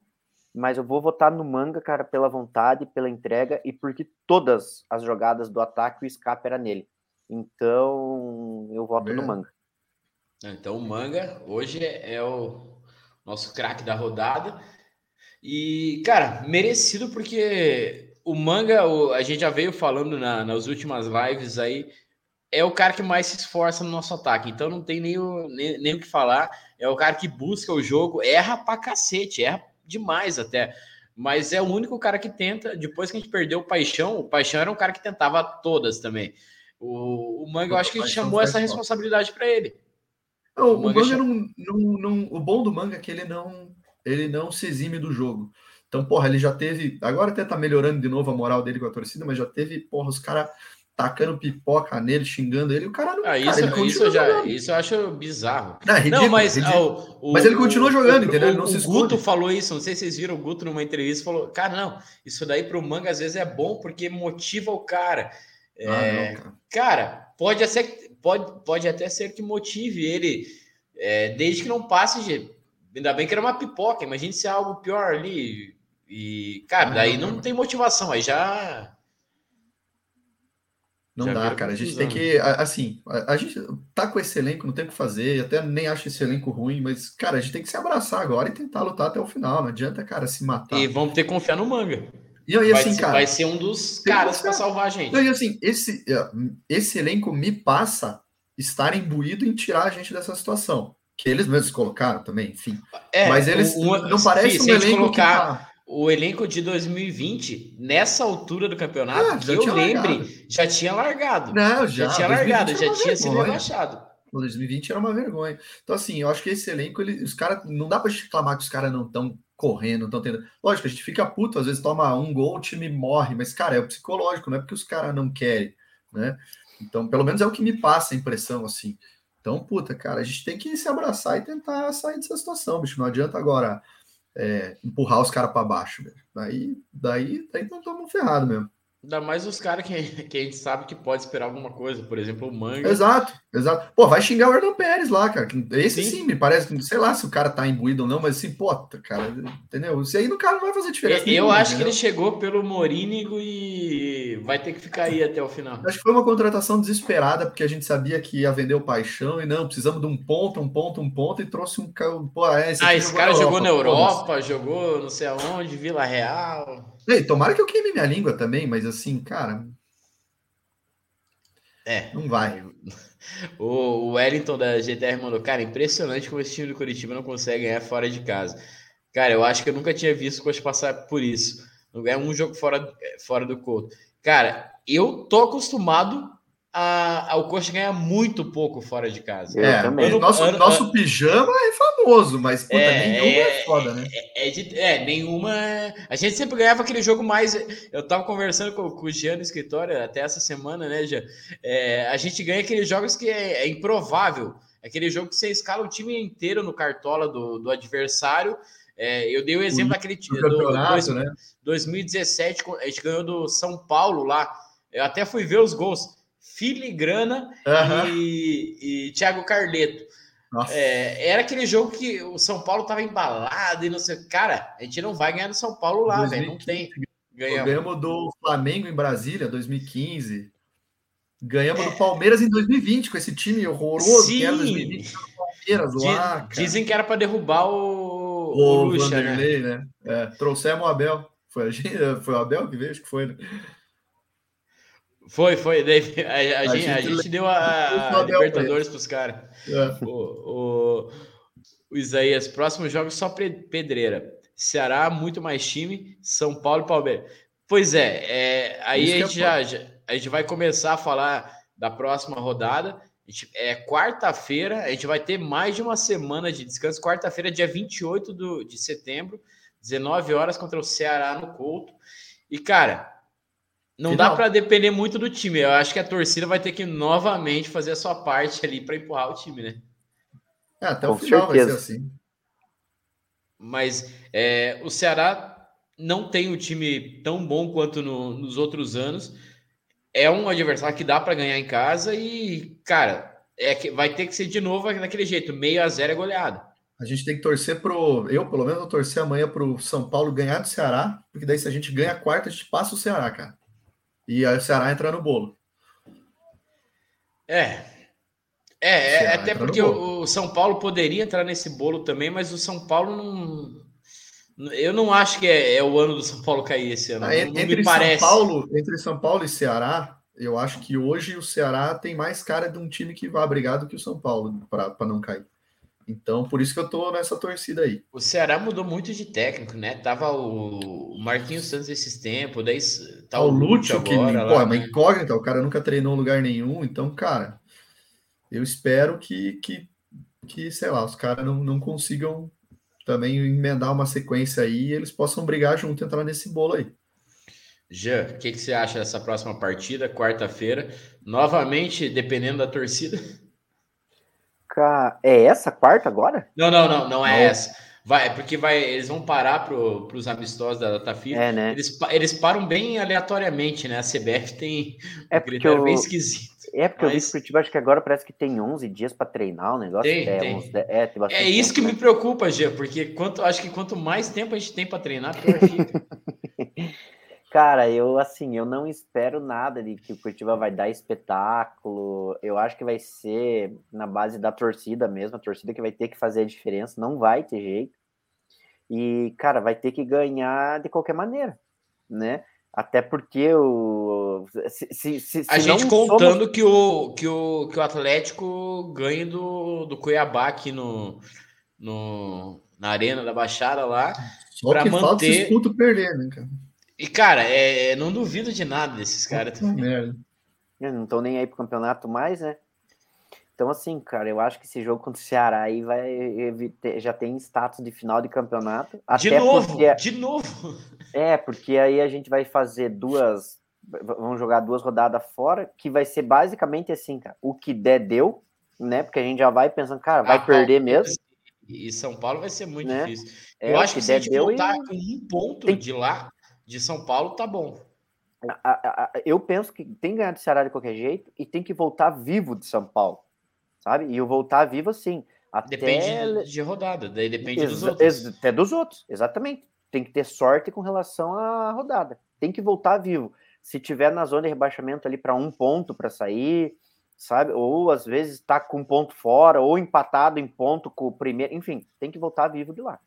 Speaker 3: Mas eu vou votar no Manga, cara, pela vontade, pela entrega e porque todas as jogadas do ataque o escape era nele. Então, eu voto no
Speaker 2: Verdade.
Speaker 3: Manga.
Speaker 1: Então o Manga hoje é é o nosso craque da rodada. E, cara, merecido porque o Manga, o- a gente já veio falando na- nas últimas lives aí, é o cara que mais se esforça no nosso ataque. Então não tem nem o, nem, nem o que falar. É o cara que busca o jogo, erra pra cacete, erra demais até. Mas é o único cara que tenta. Depois que a gente perdeu o Paixão, o Paixão era um cara que tentava todas também. O, o Manga, eu acho que a gente
Speaker 2: Paixão
Speaker 1: chamou essa responsabilidade para ele.
Speaker 2: Não,
Speaker 1: O
Speaker 2: o
Speaker 1: Manga
Speaker 2: Manga, não, não, não- O bom do Manga é que ele não, ele não se exime do jogo. Então, porra, ele já teve. Agora até tá melhorando de novo a moral dele com a torcida, mas já teve, porra, os caras tacando pipoca nele, xingando ele. O cara não.
Speaker 1: Ah,
Speaker 2: cara,
Speaker 1: isso,
Speaker 2: ele
Speaker 1: isso, já,
Speaker 2: jogando.
Speaker 1: isso eu acho bizarro.
Speaker 2: Não, é ridículo,
Speaker 1: não, mas, o-
Speaker 2: Mas ele continua jogando,
Speaker 1: o-
Speaker 2: entendeu? Ele não
Speaker 1: o,
Speaker 2: se
Speaker 1: o Guto
Speaker 2: esconde.
Speaker 1: falou isso, não sei se vocês viram, o Guto numa entrevista falou: Cara, não, isso daí pro manga às vezes é bom porque motiva o cara. É,
Speaker 2: Ah, não, cara.
Speaker 1: cara, pode, ser, pode, pode até ser que motive ele, é, desde que não passe de. Ainda bem que era uma pipoca, imagine se é algo pior ali. E, cara, daí
Speaker 2: não,
Speaker 1: tem motivação, aí já.
Speaker 2: Não
Speaker 1: Já
Speaker 2: dá, cara. A gente tem que. a- Assim, a, a gente tá com esse elenco, não tem o que fazer. Até nem acho esse elenco ruim, mas, cara, a gente tem que se abraçar agora e tentar lutar até o final. Não adianta, cara, se matar.
Speaker 1: E
Speaker 2: E,
Speaker 1: vamos ter que confiar no manga.
Speaker 2: E
Speaker 1: vai,
Speaker 2: assim,
Speaker 1: ser,
Speaker 2: cara.
Speaker 1: vai ser um dos caras para salvar a gente.
Speaker 2: E assim, esse, é, esse elenco me passa estar imbuído em tirar a gente dessa situação. Que eles mesmos colocaram também, enfim.
Speaker 1: É,
Speaker 2: Mas eles
Speaker 1: o- o-
Speaker 2: não parece um elenco
Speaker 1: colocar
Speaker 2: que tá.
Speaker 1: o elenco de 2020 nessa altura do campeonato,
Speaker 2: Ah,
Speaker 1: que eu lembre,
Speaker 2: largado.
Speaker 1: já tinha largado.
Speaker 2: Não,
Speaker 1: já,
Speaker 2: já.
Speaker 1: tinha
Speaker 2: 2020
Speaker 1: largado, já tinha sido rebaixado.
Speaker 2: O 2020 era uma vergonha. Então, assim, eu acho que esse elenco, ele, os caras. Não dá pra gente reclamar que os caras não estão correndo, estão tendo. Lógico, a gente fica puto, às vezes toma um gol, o time morre, mas, cara, é o psicológico, não é porque os caras não querem, né? Então, pelo menos é o que me passa a impressão, assim. Então, puta, cara, a gente tem que se abraçar e tentar sair dessa situação, bicho. Não adianta agora é, empurrar os caras para baixo. Daí, daí, daí não estamos ferrados mesmo.
Speaker 1: Ainda mais os caras que, que a gente sabe que pode esperar alguma coisa, por exemplo, o Manga.
Speaker 2: Exato, exato. Pô, vai xingar o Hernan Pérez lá, cara. Esse sim. sim, me parece, sei lá se o cara tá imbuído ou não, mas assim, pô, cara, entendeu? Isso aí no cara não vai fazer diferença.
Speaker 1: Eu, nenhuma, acho entendeu? que ele chegou pelo Morínigo e vai ter que ficar aí até o final.
Speaker 2: Acho que foi uma contratação desesperada, porque a gente sabia que ia vender o paixão e não, precisamos de um ponto, um ponto, um ponto, e trouxe um. Pô,
Speaker 1: é, esse ah, esse cara jogou na Europa, jogou não sei aonde, Vila Real.
Speaker 2: Ei, tomara que eu queime minha língua também, mas assim, cara.
Speaker 1: É.
Speaker 2: Não vai. (laughs)
Speaker 1: O Wellington da GTR mandou, cara, impressionante como esse time do Curitiba não consegue ganhar fora de casa. Cara, eu acho que eu nunca tinha visto o Coxa passar por isso. Não ganhar um jogo fora, fora do Couto. Cara, eu tô acostumado a, a, o Coxa ganha muito pouco fora de casa.
Speaker 2: É, também. nosso, ano, nosso ano, pijama é famoso, mas puta, é, nenhuma é, é foda, né?
Speaker 1: É, é, é, nenhuma. A gente sempre ganhava aquele jogo mais. Eu tava conversando com, com o Jean no escritório até essa semana, né, Jean? É, a gente ganha aqueles jogos que é, é improvável. Aquele jogo que você escala o time inteiro no cartola do, do adversário. É, eu dei o exemplo daquele time do, do dois, né? 2017, a gente ganhou do São Paulo lá. Eu até fui ver os gols. Filigrana uhum. e, e Thiago Carleto. É, era aquele jogo que o São Paulo estava embalado e não sei. Cara, a gente não vai ganhar no São Paulo lá, velho. Não tem.
Speaker 2: Ganhamos. Ganhamos do Flamengo em Brasília, 2015. Ganhamos é. do Palmeiras em 2020, com esse time horroroso
Speaker 1: Sim. que era 2020 Palmeiras lá. Cara. Dizem que era para derrubar o, o, o Lucha,
Speaker 2: né? né? É, trouxemos o Abel. Foi, foi o Abel que veio, acho que foi, né?
Speaker 1: Foi, foi. Daí, (laughs) a, a, a, gente, a gente, deu a, Libertadores para os caras. É. O, o, o, Isaías, próximos jogos só pedreira. Ceará, muito mais time. São Paulo e Palmeiras. Pois é, é aí a é gente, é já, a gente vai começar a falar da próxima rodada. Gente, é quarta-feira, a gente vai ter mais de uma semana de descanso. Quarta-feira, dia 28 do, de setembro, 19 horas contra o Ceará no Couto. E, cara, não Final. dá para depender muito do time. Eu acho que a torcida vai ter que novamente fazer a sua parte ali para empurrar o time, né?
Speaker 2: É, até Com o final certeza. vai ser assim.
Speaker 1: Mas é, o Ceará não tem um time tão bom quanto no, nos outros anos. É um adversário que dá para ganhar em casa e, cara, é que vai ter que ser de novo daquele jeito, meio a zero é goleado.
Speaker 2: A gente tem que torcer pro. Eu, pelo menos, vou torcer amanhã pro São Paulo ganhar do Ceará, porque daí se a gente ganha a quarta, a gente passa o Ceará, cara. E aí o Ceará entra no bolo.
Speaker 1: É. É, é até porque o, São Paulo poderia entrar nesse bolo também, mas o São Paulo não. Eu não acho que é, é o ano do São Paulo cair esse ano. Ah, não,
Speaker 2: entre, me parece. São Paulo, entre São Paulo e Ceará, eu acho que hoje o Ceará tem mais cara de um time que vai brigar do que o São Paulo para não cair. Então, por isso que eu tô nessa torcida aí.
Speaker 1: O Ceará mudou muito de técnico, né? Tava o Marquinhos Santos esses tempos, daí
Speaker 2: tá o, o Lúcio que agora, pô, é uma né? incógnita, o cara nunca treinou em lugar nenhum, então, cara, eu espero que, que, que sei lá, os caras não, não consigam também emendar uma sequência aí e eles possam brigar junto, entrar nesse bolo aí.
Speaker 1: Jean, o que, que você acha dessa próxima partida, quarta-feira? Novamente, dependendo da torcida.
Speaker 3: É essa quarta agora?
Speaker 1: Não, não, não, não é não. essa. Vai, é porque vai, eles vão parar para os amistosos da data FIFA. É, né? Eles, eles param bem aleatoriamente, né? A CBF tem
Speaker 3: é um critério eu... bem esquisito. É porque Mas... eu vi Curitiba, acho que agora parece que tem 11 dias para treinar o negócio.
Speaker 1: Tem,
Speaker 3: é,
Speaker 1: tem. Uns, é, tem é isso tempo, que né? me preocupa, Gê, porque quanto, acho que quanto mais tempo a gente tem para treinar, pior fica. (laughs)
Speaker 3: Cara, eu assim, eu não espero nada de que o Curitiba vai dar espetáculo. Eu acho que vai ser na base da torcida mesmo, a torcida que vai ter que fazer a diferença, não vai ter jeito. E, cara, vai ter que ganhar de qualquer maneira, né? Até porque o. Se, se, se,
Speaker 1: a gente contando somos... que, o, que, o, que o Atlético ganhe do, do Cuiabá aqui no, no, na Arena da Baixada lá.
Speaker 2: Só que manter... falta esses perder, né, cara?
Speaker 1: E, cara, é, não duvido de nada desses caras.
Speaker 3: Merda. Não estão nem aí pro campeonato mais, né? Então, assim, cara, eu acho que esse jogo contra o Ceará aí vai já tem status de final de campeonato.
Speaker 1: De novo,
Speaker 3: porque-
Speaker 1: de novo.
Speaker 3: É, porque aí a gente vai fazer duas. Vamos jogar duas rodadas fora, que vai ser basicamente assim, cara. O que der, deu, né? Porque a gente já vai pensando, cara, vai
Speaker 1: Ah,
Speaker 3: perder mesmo.
Speaker 1: E São Paulo vai ser muito
Speaker 3: Né?
Speaker 1: difícil.
Speaker 3: É,
Speaker 1: Eu
Speaker 3: o
Speaker 1: acho
Speaker 3: que
Speaker 1: que se a
Speaker 3: der,
Speaker 1: gente
Speaker 3: deu
Speaker 1: voltar
Speaker 3: e-
Speaker 1: com um ponto
Speaker 3: Tem-
Speaker 1: de lá, de São Paulo, tá bom.
Speaker 3: Eu penso que tem que ganhar do Ceará de qualquer jeito e tem que voltar vivo de São Paulo, sabe? E o voltar vivo, assim, até...
Speaker 1: Depende de, rodada, daí depende dos
Speaker 3: Exa-
Speaker 1: outros.
Speaker 3: ex- Até dos outros, exatamente. Tem que ter sorte com relação à rodada. Tem que voltar vivo. Se tiver na zona de rebaixamento ali para um ponto para sair, sabe? Ou às vezes tá com um ponto fora, ou empatado em ponto com o primeiro. Enfim, tem que voltar vivo de lá.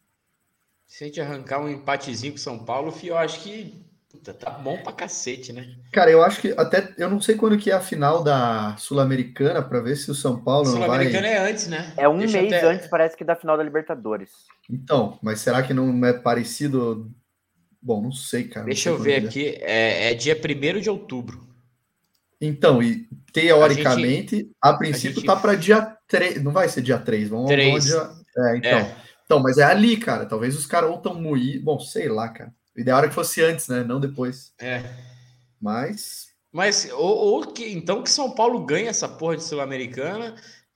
Speaker 1: Se a gente arrancar um empatezinho com São Paulo, eu acho que puta, tá bom pra cacete, né?
Speaker 2: Cara, eu acho que até eu não sei quando que é a final da Sul-Americana para ver se o São Paulo não vai.
Speaker 1: Sul-Americana é antes, né?
Speaker 3: É um
Speaker 1: Deixa
Speaker 3: mês
Speaker 1: até-
Speaker 3: antes, parece que da final da Libertadores.
Speaker 2: Então, mas será que não é parecido? Bom, não sei, cara.
Speaker 1: Deixa
Speaker 2: sei
Speaker 1: eu ver
Speaker 2: que é.
Speaker 1: aqui. É, é dia 1 de outubro.
Speaker 2: Então, e teoricamente, a, princípio
Speaker 1: gente-
Speaker 2: tá para dia 3. Não vai ser dia 3, vamos
Speaker 1: Três.
Speaker 2: vamos dia- É, então.
Speaker 1: É.
Speaker 2: Então, mas é ali, cara. Talvez os caras ou tão moídos. Bom, sei lá, cara. O ideal era que fosse antes, né? Não depois.
Speaker 1: É.
Speaker 2: Mas.
Speaker 1: Mas, ou, ou que então que São Paulo ganhe essa porra de Sul-Americana,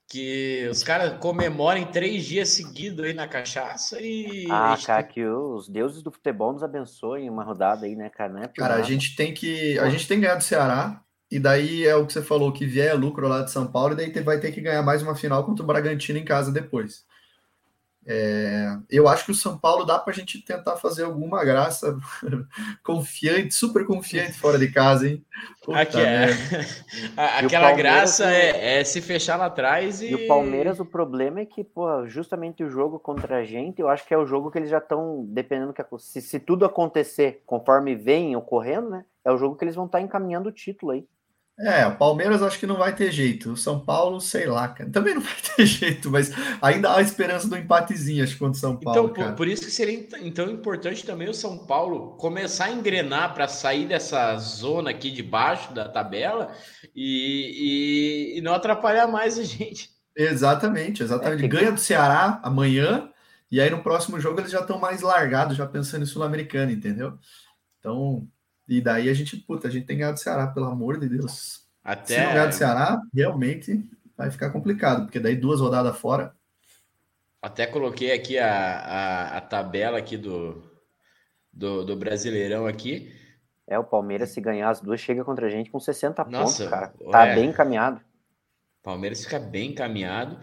Speaker 1: que os caras comemorem três dias seguidos aí na cachaça e.
Speaker 3: Ah, cara, que os deuses do futebol nos abençoem uma rodada aí, né, cara? Não é
Speaker 2: Cara, a gente tem que. A gente tem que ganhar do Ceará. E daí é o que você falou, que vier lucro lá de São Paulo, e daí vai ter que ganhar mais uma final contra o Bragantino em casa depois. É, eu acho que o São Paulo dá pra gente tentar fazer alguma graça (laughs) confiante, super confiante fora de casa, hein? Puta
Speaker 1: Aqui é. (laughs) A- Aquela graça é, é se fechar lá atrás e.
Speaker 3: E o Palmeiras, o problema é que, pô, justamente o jogo contra a gente, eu acho que é o jogo que eles já estão, dependendo que se, se tudo acontecer conforme vem ocorrendo, né? É o jogo que eles vão estar encaminhando o título aí.
Speaker 2: É, o Palmeiras acho que não vai ter jeito. O São Paulo, sei lá, cara. Também não (laughs) vai ter jeito, mas ainda há a esperança do empatezinho, acho, contra o São Paulo,
Speaker 1: Então, por,
Speaker 2: cara.
Speaker 1: por isso que seria ent- então importante também o São Paulo começar a engrenar para sair dessa zona aqui de baixo da tabela e, e- e não atrapalhar mais a gente.
Speaker 2: Exatamente, exatamente.
Speaker 3: É, que-
Speaker 2: Ganha do Ceará amanhã, e aí no próximo jogo eles já estão mais largados, já pensando em Sul-Americana, entendeu? Então, e daí a gente, puta, a gente tem ganhado do Ceará, pelo amor de Deus. Se não ganhar do
Speaker 1: Até,
Speaker 2: Ceará, realmente vai ficar complicado, porque daí duas rodadas fora.
Speaker 1: até coloquei aqui a, a, a tabela aqui do, do, do Brasileirão aqui.
Speaker 3: É, o Palmeiras, se ganhar as duas, chega contra a gente com 60
Speaker 1: Nossa,
Speaker 3: pontos, cara. Tá
Speaker 1: é.
Speaker 3: bem encaminhado.
Speaker 1: Palmeiras fica bem encaminhado.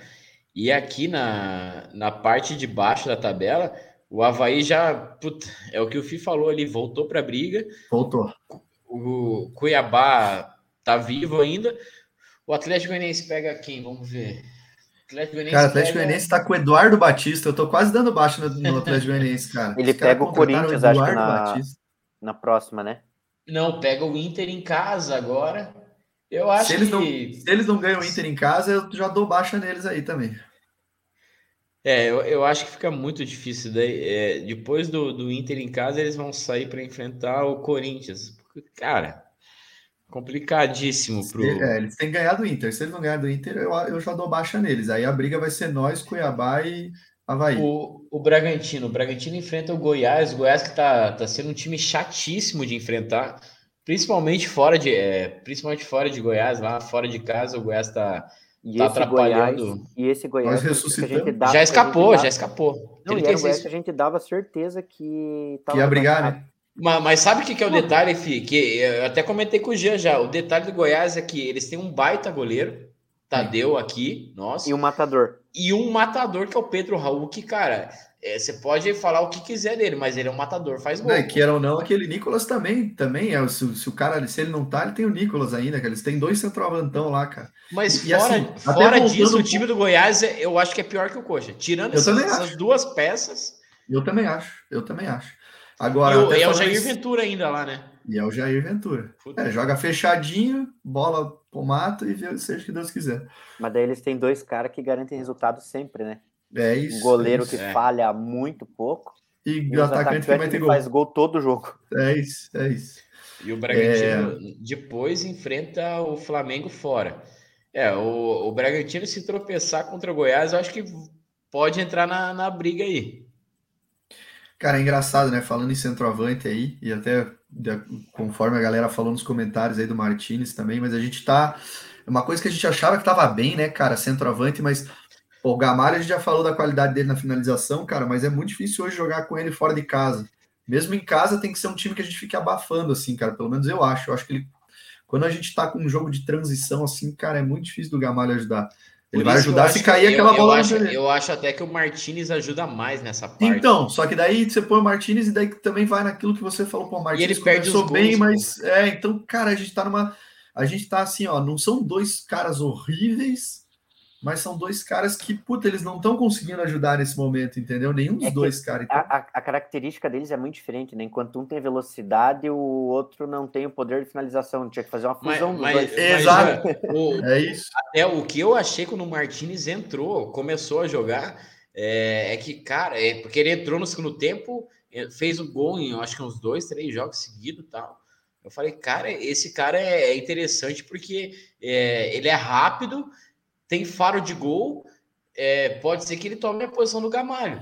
Speaker 1: E aqui na, na parte de baixo da tabela, o Havaí já. puta, é o que o Fih falou ali, voltou para a briga.
Speaker 2: Voltou.
Speaker 1: O Cuiabá tá vivo ainda. O Atlético Goianiense pega quem? Vamos ver. O Atlético Goianiense
Speaker 2: Cara, o Atlético
Speaker 1: pega-
Speaker 2: Goianiense tá com o Eduardo Batista. Eu tô quase dando baixo no, no Atlético Goianiense, cara.
Speaker 3: Ele
Speaker 2: Os
Speaker 3: pega o Corinthians, acho que na-
Speaker 2: Batista.
Speaker 3: Na próxima, né?
Speaker 1: Não, pega o Inter em casa agora. Eu acho
Speaker 2: Se eles,
Speaker 1: que.
Speaker 2: não, se eles não ganham o Inter em casa, eu já dou baixa neles aí também.
Speaker 1: É, eu, eu acho que fica muito difícil. Daí, é, depois do, do Inter em casa, eles vão sair para enfrentar o Corinthians. Cara, complicadíssimo pro.
Speaker 2: É, eles têm que ganhar do Inter. Se eles não ganhar do Inter, eu, eu já dou baixa neles. Aí a briga vai ser nós, Cuiabá e Havaí.
Speaker 1: O, o Bragantino. O Bragantino enfrenta o Goiás. O Goiás que tá, tá sendo um time chatíssimo de enfrentar. Principalmente fora de, é, principalmente fora de Goiás, lá fora de casa, o Goiás tá,
Speaker 3: E
Speaker 1: tá
Speaker 3: esse Goiás, e esse Goiás que a
Speaker 2: ressuscitamos.
Speaker 3: gente dava-
Speaker 1: Já
Speaker 3: a gente
Speaker 1: escapou,
Speaker 3: dava-
Speaker 1: já escapou.
Speaker 3: Não, e era o Goiás
Speaker 1: 36
Speaker 3: que a gente dava certeza que
Speaker 2: Que ia brigar, né?
Speaker 1: Mas, mas sabe o que, que é o detalhe, Fih? Que eu até comentei com o Jean já. O detalhe do Goiás é que eles têm um baita goleiro, Tadeu aqui, nossa,
Speaker 3: E o matador.
Speaker 1: e um matador que é o Pedro Raul, que, cara, é, você pode falar o que quiser dele, mas ele é um matador, faz gol.
Speaker 2: Né, que era ou não, aquele Nicolas também, também é. Se, se o cara, se ele não tá, ele tem o Nicolas ainda, cara. Eles têm dois centroavantão lá, cara.
Speaker 1: Mas
Speaker 2: E,
Speaker 1: fora,
Speaker 2: assim,
Speaker 1: fora disso,
Speaker 2: um
Speaker 1: o time do Goiás, é- eu acho que é pior que o Coxa. Tirando essas, essas duas peças,
Speaker 2: Eu também acho, eu também acho.
Speaker 1: e
Speaker 2: Agora,
Speaker 1: o,
Speaker 2: até
Speaker 1: e é o Jair
Speaker 2: isso-
Speaker 1: Ventura ainda lá, né?
Speaker 2: E é o Jair Ventura. É, joga fechadinho, bola pro mato e vê, seja o que Deus quiser.
Speaker 3: Mas daí eles têm dois caras que garantem resultado sempre, né?
Speaker 2: É isso.
Speaker 3: Um goleiro
Speaker 2: é isso.
Speaker 3: que
Speaker 1: É.
Speaker 3: falha muito pouco.
Speaker 2: E
Speaker 3: E
Speaker 2: o atacante ter
Speaker 3: que
Speaker 2: gol.
Speaker 3: faz gol todo jogo.
Speaker 2: É isso, é isso.
Speaker 1: E o Bragantino depois enfrenta o Flamengo fora. É, o, o Bragantino se tropeçar contra o Goiás, eu acho que pode entrar na, na briga aí.
Speaker 2: Cara, é engraçado, né? Falando em centroavante aí, e até de, conforme a galera falou nos comentários aí do Martinez também, mas a gente tá. É uma coisa que a gente achava que tava bem, né, cara, centroavante, mas o Gamalho a gente já falou da qualidade dele na finalização, cara, mas é muito difícil hoje jogar com ele fora de casa. Mesmo em casa tem que ser um time que a gente fique abafando, assim, cara. Pelo menos eu acho. Eu acho que ele quando a gente tá com um jogo de transição assim, cara, é muito difícil do Gamalho ajudar. Ele vai ajudar se cair aquela
Speaker 1: eu,
Speaker 2: bola.
Speaker 1: Eu acho, eu acho até que o Martinez ajuda mais nessa parte.
Speaker 2: Então, só que daí você põe o Martinez e daí também vai naquilo que você falou, pô, o Martinez
Speaker 1: e ele perde os gols,
Speaker 2: bem, mas é, então, cara, a gente tá numa a gente tá assim, ó, não são dois caras horríveis, mas são dois caras que, puta, eles não estão conseguindo ajudar nesse momento, entendeu? Nenhum dos é dois, cara.
Speaker 3: Então... A, a, característica deles é muito diferente, né? Enquanto um tem velocidade, o outro não tem o poder de finalização. Tinha que fazer uma fusão
Speaker 1: mas,
Speaker 3: dos dois.
Speaker 2: Exato. O, é isso.
Speaker 1: Até o que eu achei quando o Martinez entrou, começou a jogar, é, é que, cara, é porque ele entrou no segundo tempo, é, fez um gol em, acho que uns dois, três jogos seguidos tal. Eu falei, cara, esse cara é, é interessante porque é, ele é rápido tem faro de gol, é, pode ser que ele tome a posição do Gamalho.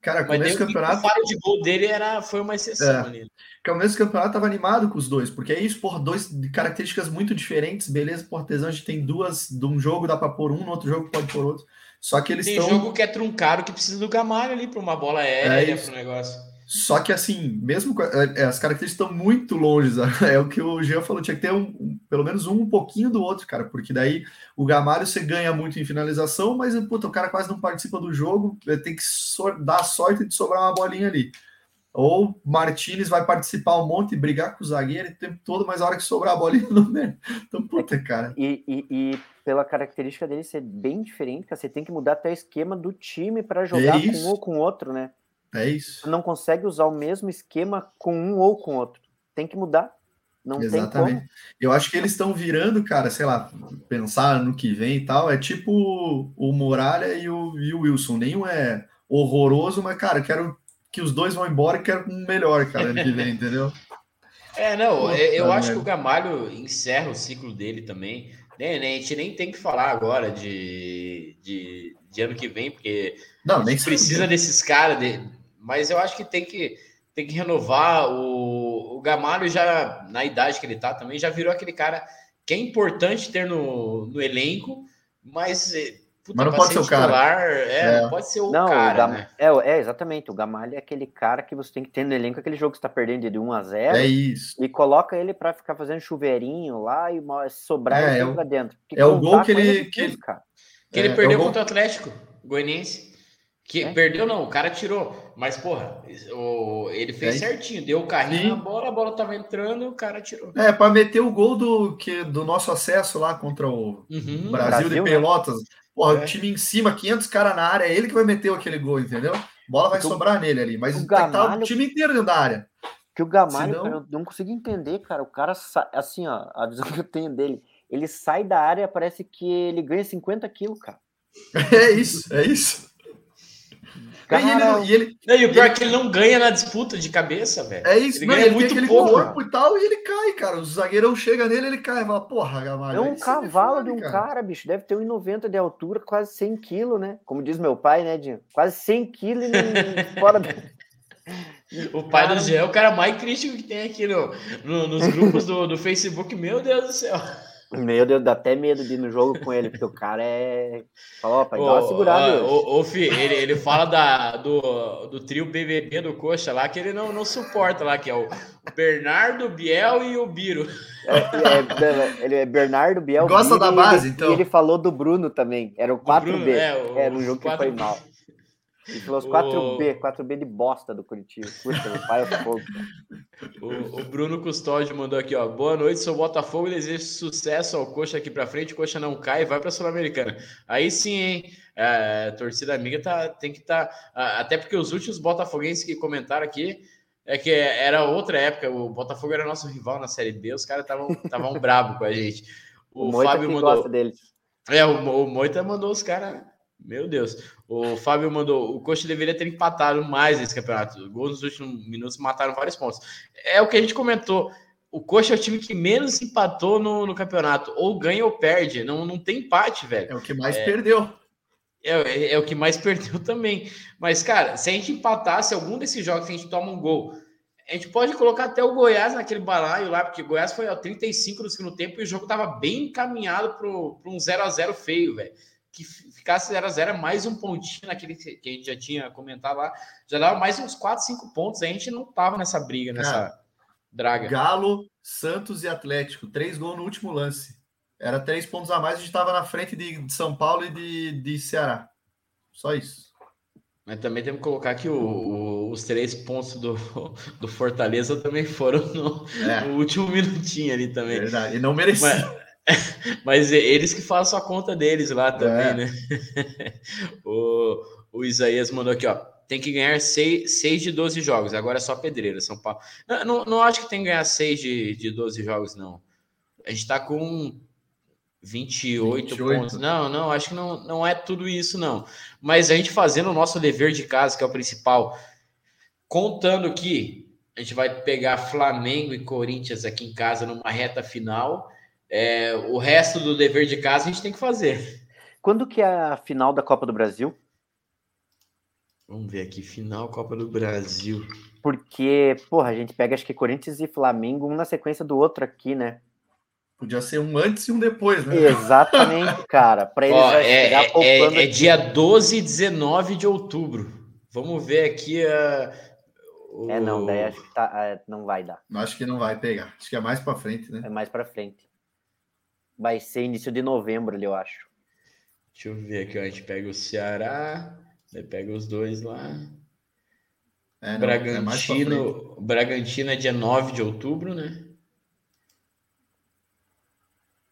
Speaker 2: Cara, começo do campeonato.
Speaker 1: O faro de gol dele era, foi uma exceção é. ali.
Speaker 2: Começo do campeonato tava animado com os dois, porque é isso, por dois características muito diferentes. Beleza, por artesão, a gente tem duas. De um jogo dá para pôr um, no outro jogo pode pôr outro. Só que eles
Speaker 1: tem
Speaker 2: tão...
Speaker 1: jogo que é truncado que precisa do Gamalho ali para uma bola aérea, é para o negócio.
Speaker 2: Só que assim, mesmo é, é, as características estão muito longe, (laughs) é o que o Jean falou, tinha que ter um, um, pelo menos um, um pouquinho do outro, cara, porque daí o Gamalho você ganha muito em finalização, mas puta, o cara quase não participa do jogo, tem que so dar sorte de sobrar uma bolinha ali. Ou Martinez vai participar um monte, brigar com o zagueiro o tempo todo, mas a hora que sobrar a bolinha (laughs) não é. Então, puta, cara.
Speaker 3: E, e, e, pela característica dele ser bem diferente, cara, você tem que mudar até o esquema do time para jogar é com um ou com outro, né?
Speaker 2: É isso.
Speaker 3: Você não consegue usar o mesmo esquema com um ou com outro. Tem que mudar. Não Exatamente.
Speaker 2: Eu acho que eles estão virando, cara, sei lá, pensar no que vem e tal. É tipo o Muralha e o, e o Wilson. Nenhum é horroroso, mas, cara, quero que os dois vão embora e quero um melhor, cara, ano que vem, entendeu? (laughs)
Speaker 1: É, não, Pô, eu cara, acho que o Gamalho encerra o ciclo dele também. Nem, nem, a gente nem tem que falar agora de, de, de ano que vem, porque
Speaker 2: não, nem
Speaker 1: precisa desses caras, de, mas eu acho que tem que, tem que renovar. O, o Gamalho já, na idade que ele tá também, já virou aquele cara que é importante ter no, no elenco, mas.
Speaker 2: Eh, puta, mas não pode ser o cara.
Speaker 1: É, é, não pode ser o não, cara. O Gam... né?
Speaker 3: é, é, exatamente. O Gamalho é aquele cara que você tem que ter no elenco, aquele jogo que está perdendo de 1 a 0
Speaker 2: É isso.
Speaker 3: E coloca ele para ficar fazendo chuveirinho lá e sobrar
Speaker 2: é,
Speaker 3: ele é, pra dentro.
Speaker 2: Porque é o gol que ele. Que, ele,
Speaker 1: que ele é, perdeu é contra o Atlético Goianiense. Que é. perdeu, não, o cara tirou. Mas, porra, o, ele fez é. certinho, deu o carrinho Sim. na bola, a bola tava entrando e o cara tirou.
Speaker 2: É, para meter o gol do, que, do nosso acesso lá contra o uhum. Brasil, Brasil, de né? Pelotas. Né? Porra, é. o time em cima, 500 caras na área, é ele que vai meter aquele gol, entendeu? A bola vai sobrar nele ali, mas o, Gamalho, tá o time inteiro dentro da área.
Speaker 3: Que o Gamalho, Senão... eu não consigo entender, cara. O cara, assim, ó, a visão que eu tenho dele, ele sai da área, parece que ele ganha 50 quilos, cara. (laughs)
Speaker 2: É isso, é isso.
Speaker 1: Cara, e, ele, e, ele, não, e o pior ele, é que ele não ganha na disputa de cabeça, velho.
Speaker 2: É isso, ele não, ganha ele muito tem pouco. corpo e tal, e ele cai, cara. O zagueirão chega nele, ele cai. Fala, porra, Gamalho.
Speaker 3: É um cavalo de um cara. cara. bicho. Deve ter 1,90 de altura, quase 100 quilos, né? Como diz meu pai, né, Dinho? Quase 100 quilos e (laughs) fora.
Speaker 1: O pai cara... do Gé é o cara mais crítico que tem aqui no, no nos grupos do, do Facebook. Meu Deus do céu.
Speaker 3: Meu Deus, dá até medo de ir no jogo com ele, porque o cara é. Fala, pai, dá uma segurada.
Speaker 1: Ô, ô, Fih, ele, ele fala da, do, do trio BBB do Coxa lá, que ele não, não suporta lá, que é o Bernardo, Biel e o Biro.
Speaker 3: É, é, ele é Bernardo, Biel.
Speaker 2: Gosta
Speaker 3: Biro,
Speaker 2: da base,
Speaker 3: ele,
Speaker 2: então.
Speaker 3: E ele falou do Bruno também. Era o 4B. Bruno, é, o, Era um jogo 4... que foi mal. Ele falou os 4B, 4B de bosta do Curitiba. Puta, meu pai é (laughs) fogo.
Speaker 1: O, o, Bruno Custódio mandou aqui, ó. Boa noite, sou Botafogo e desejo sucesso ao Coxa aqui pra frente. Coxa não cai, vai pra Sul-Americana. Aí sim, hein? É, torcida amiga tá, tem que estar. Tá, até porque os últimos botafoguenses que comentaram aqui é que era outra época. O Botafogo era nosso rival na Série B, os caras estavam bravos com a gente.
Speaker 3: O, o Fábio mandou. Gosta deles.
Speaker 1: É, o, o Moita mandou os caras meu Deus. O Fábio mandou. O Coxa deveria ter empatado mais nesse campeonato. Gols nos últimos minutos mataram vários pontos. É o que a gente comentou. o Coxa é o time que menos empatou no, no campeonato. Ou ganha ou perde. Não, não tem empate, velho.
Speaker 2: É o que mais é, perdeu.
Speaker 1: É, é, é, o que mais (laughs) perdeu também. Mas, cara, se a gente empatasse algum desses jogos que a gente toma um gol, a gente pode colocar até o Goiás naquele balaio lá, porque o Goiás foi ao 35 no segundo tempo e o jogo tava bem encaminhado para um 0 a 0 feio, velho. Que ficasse 0 a 0 é mais um pontinho naquele que a gente já tinha comentado lá, já dava mais uns 4, 5 pontos. A gente não tava nessa briga, nessa cara, draga.
Speaker 2: Galo, Santos e Atlético, três gols no último lance. Era três pontos a mais, a gente estava na frente de, São Paulo e de, de Ceará. Só isso.
Speaker 1: Mas também temos que colocar que o, o, os três pontos do, (laughs) do Fortaleza também foram no, é. no último minutinho ali também.
Speaker 2: Verdade, e não mereciam.
Speaker 1: Mas, (laughs) mas, eles que façam a conta deles lá também, é. né? (laughs) o, o Isaías mandou aqui, ó. Tem que ganhar 6, seis de 12 jogos. Agora é só pedreira, São Paulo. Não, não, não acho que tem que ganhar 6 de, de 12 jogos, não. A gente tá com 28, 28, pontos. Não, não, acho que não, não é tudo isso, não. Mas a gente fazendo o nosso dever de casa, que é o principal, contando que a gente vai pegar Flamengo e Corinthians aqui em casa numa reta final. É, o resto do dever de casa a gente tem que fazer.
Speaker 3: Quando que é a final da Copa do Brasil?
Speaker 1: Vamos ver aqui, final Copa do Brasil.
Speaker 3: Porque, porra, a gente pega acho que Corinthians e Flamengo, um na sequência do outro aqui, né?
Speaker 2: Podia ser um antes e um depois, né?
Speaker 3: Exatamente, (laughs) cara. Para eles Ó,
Speaker 1: é, é, é, é dia 12 e 19 de outubro. Vamos ver aqui a.
Speaker 3: Uh, o... É, não, daí acho que tá, é, não vai dar.
Speaker 2: Acho que não vai pegar. Acho que é mais para frente, né?
Speaker 3: É mais para frente. Vai ser início de novembro ali, eu acho.
Speaker 1: Deixa eu ver aqui, ó. a gente pega o Ceará, daí pega os dois lá. É, não, Bragantino, é Bragantino é dia 9 de outubro, né?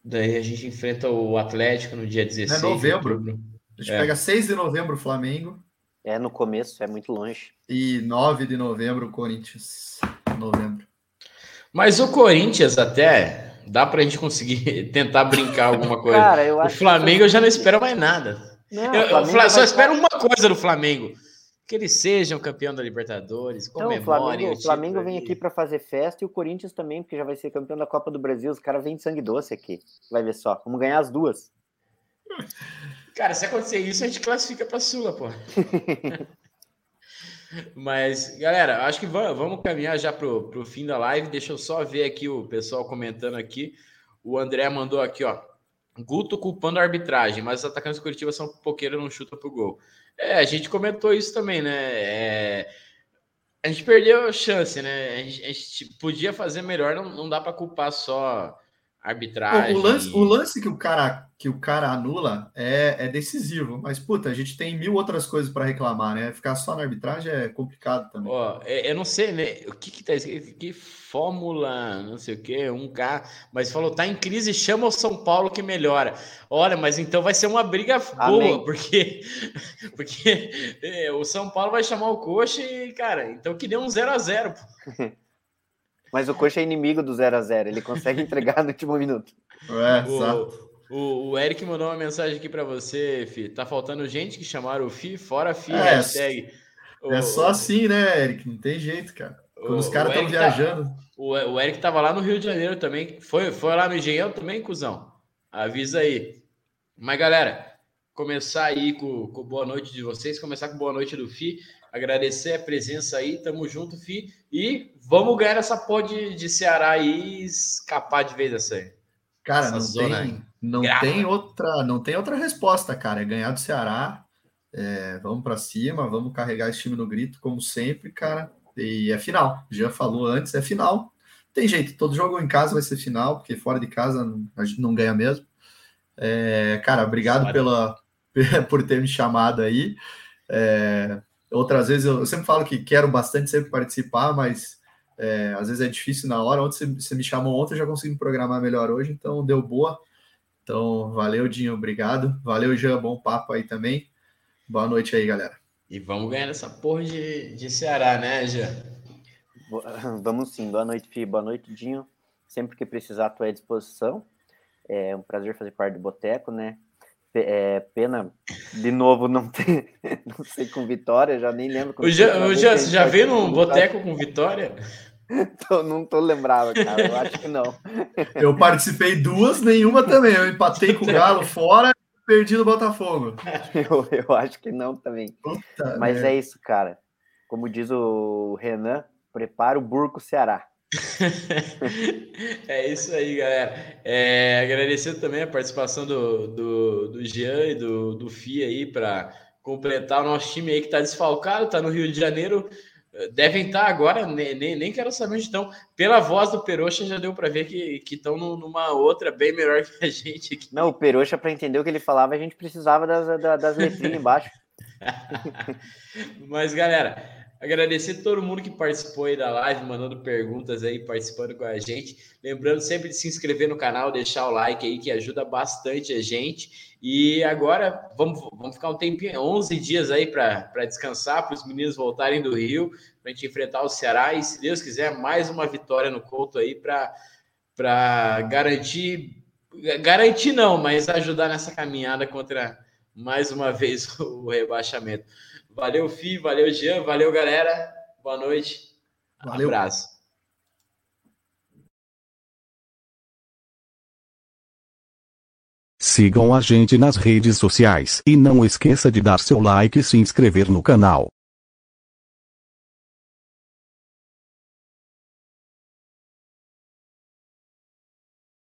Speaker 1: Daí a gente enfrenta o Atlético no dia 16
Speaker 2: é novembro. de outubro. A gente é. pega 6 de novembro o Flamengo.
Speaker 3: É no começo, é muito longe.
Speaker 2: E 9 de novembro o Corinthians. Novembro.
Speaker 1: Mas o Corinthians até dá pra gente conseguir (laughs) tentar brincar alguma (laughs) coisa. Cara, o Flamengo que... eu já não espero mais nada. Não, eu, eu só espero uma coisa do Flamengo que eles sejam campeão da Libertadores, comemorem.
Speaker 3: Então, o Flamengo, o Flamengo vem aqui para fazer festa e o Corinthians também, porque já vai ser campeão da Copa do Brasil. Os caras vêm de sangue doce aqui. Vai ver só. Vamos ganhar as duas.
Speaker 1: Cara, se acontecer isso, a gente classifica para Sula, pô. (laughs) Mas, galera, acho que vamos caminhar já pro, pro fim da live. Deixa eu só ver aqui o pessoal comentando aqui. O André mandou aqui, ó. Guto culpando a arbitragem, mas os atacantes do Curitiba são poqueira não chuta pro gol. É, a gente comentou isso também, né? É, a gente perdeu a chance, né? A gente, a gente podia fazer melhor, não, não dá para culpar só arbitragem.
Speaker 2: O, lance, o lance que o cara que o cara anula é, é decisivo, mas puta, a gente tem mil outras coisas para reclamar, né? Ficar só na arbitragem é complicado também.
Speaker 1: Ó, é, eu não sei, né? O que que tá escrito? Que fórmula, não sei o que, um K, mas falou tá em crise, chama o São Paulo que melhora. Olha, mas então vai ser uma briga boa, Amém. porque (laughs) porque é, o São Paulo vai chamar o Coxa e cara, então que dê um 0 a 0. (laughs)
Speaker 3: Mas o Coxa é inimigo do 0 a 0 ele consegue entregar no último minuto.
Speaker 2: É, exato.
Speaker 1: O, o, Eric mandou uma mensagem aqui para você, Fi. Tá faltando gente que chamaram o Fi, fora Fi,
Speaker 2: é, hashtag. É só assim, né, Eric? Não tem jeito, cara. Quando o, os caras estão tá- viajando. Tá,
Speaker 1: o, o Eric tava lá no Rio de Janeiro também. Foi, foi lá no Engenhão também, cuzão? Avisa aí. Mas, galera, começar aí com, com boa noite de vocês, começar com boa noite do Fi agradecer a presença aí, tamo junto, Fi. E vamos ganhar essa porra de, Ceará e escapar de vez dessa aí.
Speaker 2: Cara, não tem, não tem outra, não tem outra resposta, cara. É ganhar do Ceará. É, vamos para cima, vamos carregar esse time no grito, como sempre, cara. E é final. Já falou antes, é final. Tem jeito, todo jogo em casa vai ser final, porque fora de casa a gente não ganha mesmo. É, cara, obrigado pela, (laughs) por ter me chamado aí. É, Outras vezes eu, eu, sempre falo que quero bastante sempre participar, mas é, às vezes é difícil na hora. Ontem você, me chamou ontem, eu já consegui me programar melhor hoje, então deu boa. Então, valeu, Dinho, obrigado. Valeu, Jean, bom papo aí também. Boa noite aí, galera.
Speaker 1: E vamos ganhar essa porra de, de Ceará, né, Jean? (laughs)
Speaker 3: Vamos sim. Boa noite, Fih. Boa noite, Dinho. Sempre que precisar, estou à disposição. É um prazer fazer parte do Boteco, né? É, pena, de novo, não ter, (laughs) não sei com Vitória, já nem lembro.
Speaker 1: O já, o você já veio num boteco com Vitória? (laughs)
Speaker 3: tô, não tô lembrado, cara. Eu acho que não. (laughs)
Speaker 2: Eu participei duas, nenhuma também. Eu empatei com o Galo fora e perdi no Botafogo.
Speaker 3: Eu, eu acho que não também.
Speaker 2: Puta
Speaker 3: Mas
Speaker 2: merda.
Speaker 3: é isso, cara. Como diz o Renan, prepara o Burco Ceará. (laughs)
Speaker 1: é isso aí, galera. É, agradecendo também a participação do, do, do Jean e do, do FI aí para completar o nosso time aí que está desfalcado, está no Rio de Janeiro. Devem estar agora, nem, nem, nem quero saber onde estão. Pela voz do Peroxa já deu para ver que estão numa outra bem melhor que a gente aqui.
Speaker 3: Não, o Peroxa, para entender o que ele falava, a gente precisava das, das, das letrinhas embaixo. (laughs)
Speaker 1: Mas, galera, agradecer todo mundo que participou aí da live, mandando perguntas aí, participando com a gente. Lembrando sempre de se inscrever no canal, deixar o like aí, que ajuda bastante a gente. E agora vamos, vamos ficar um tempinho, 11 dias aí para descansar, para os meninos voltarem do Rio, para a gente enfrentar o Ceará. E se Deus quiser, mais uma vitória no Couto aí para garantir. Garantir não, mas ajudar nessa caminhada contra mais uma vez (laughs) o rebaixamento. Valeu, Fi, valeu, Jean, valeu, galera. Boa noite.
Speaker 2: Valeu.
Speaker 1: Abraço.
Speaker 6: Sigam a gente nas redes sociais e não esqueça de dar seu like e se inscrever no canal.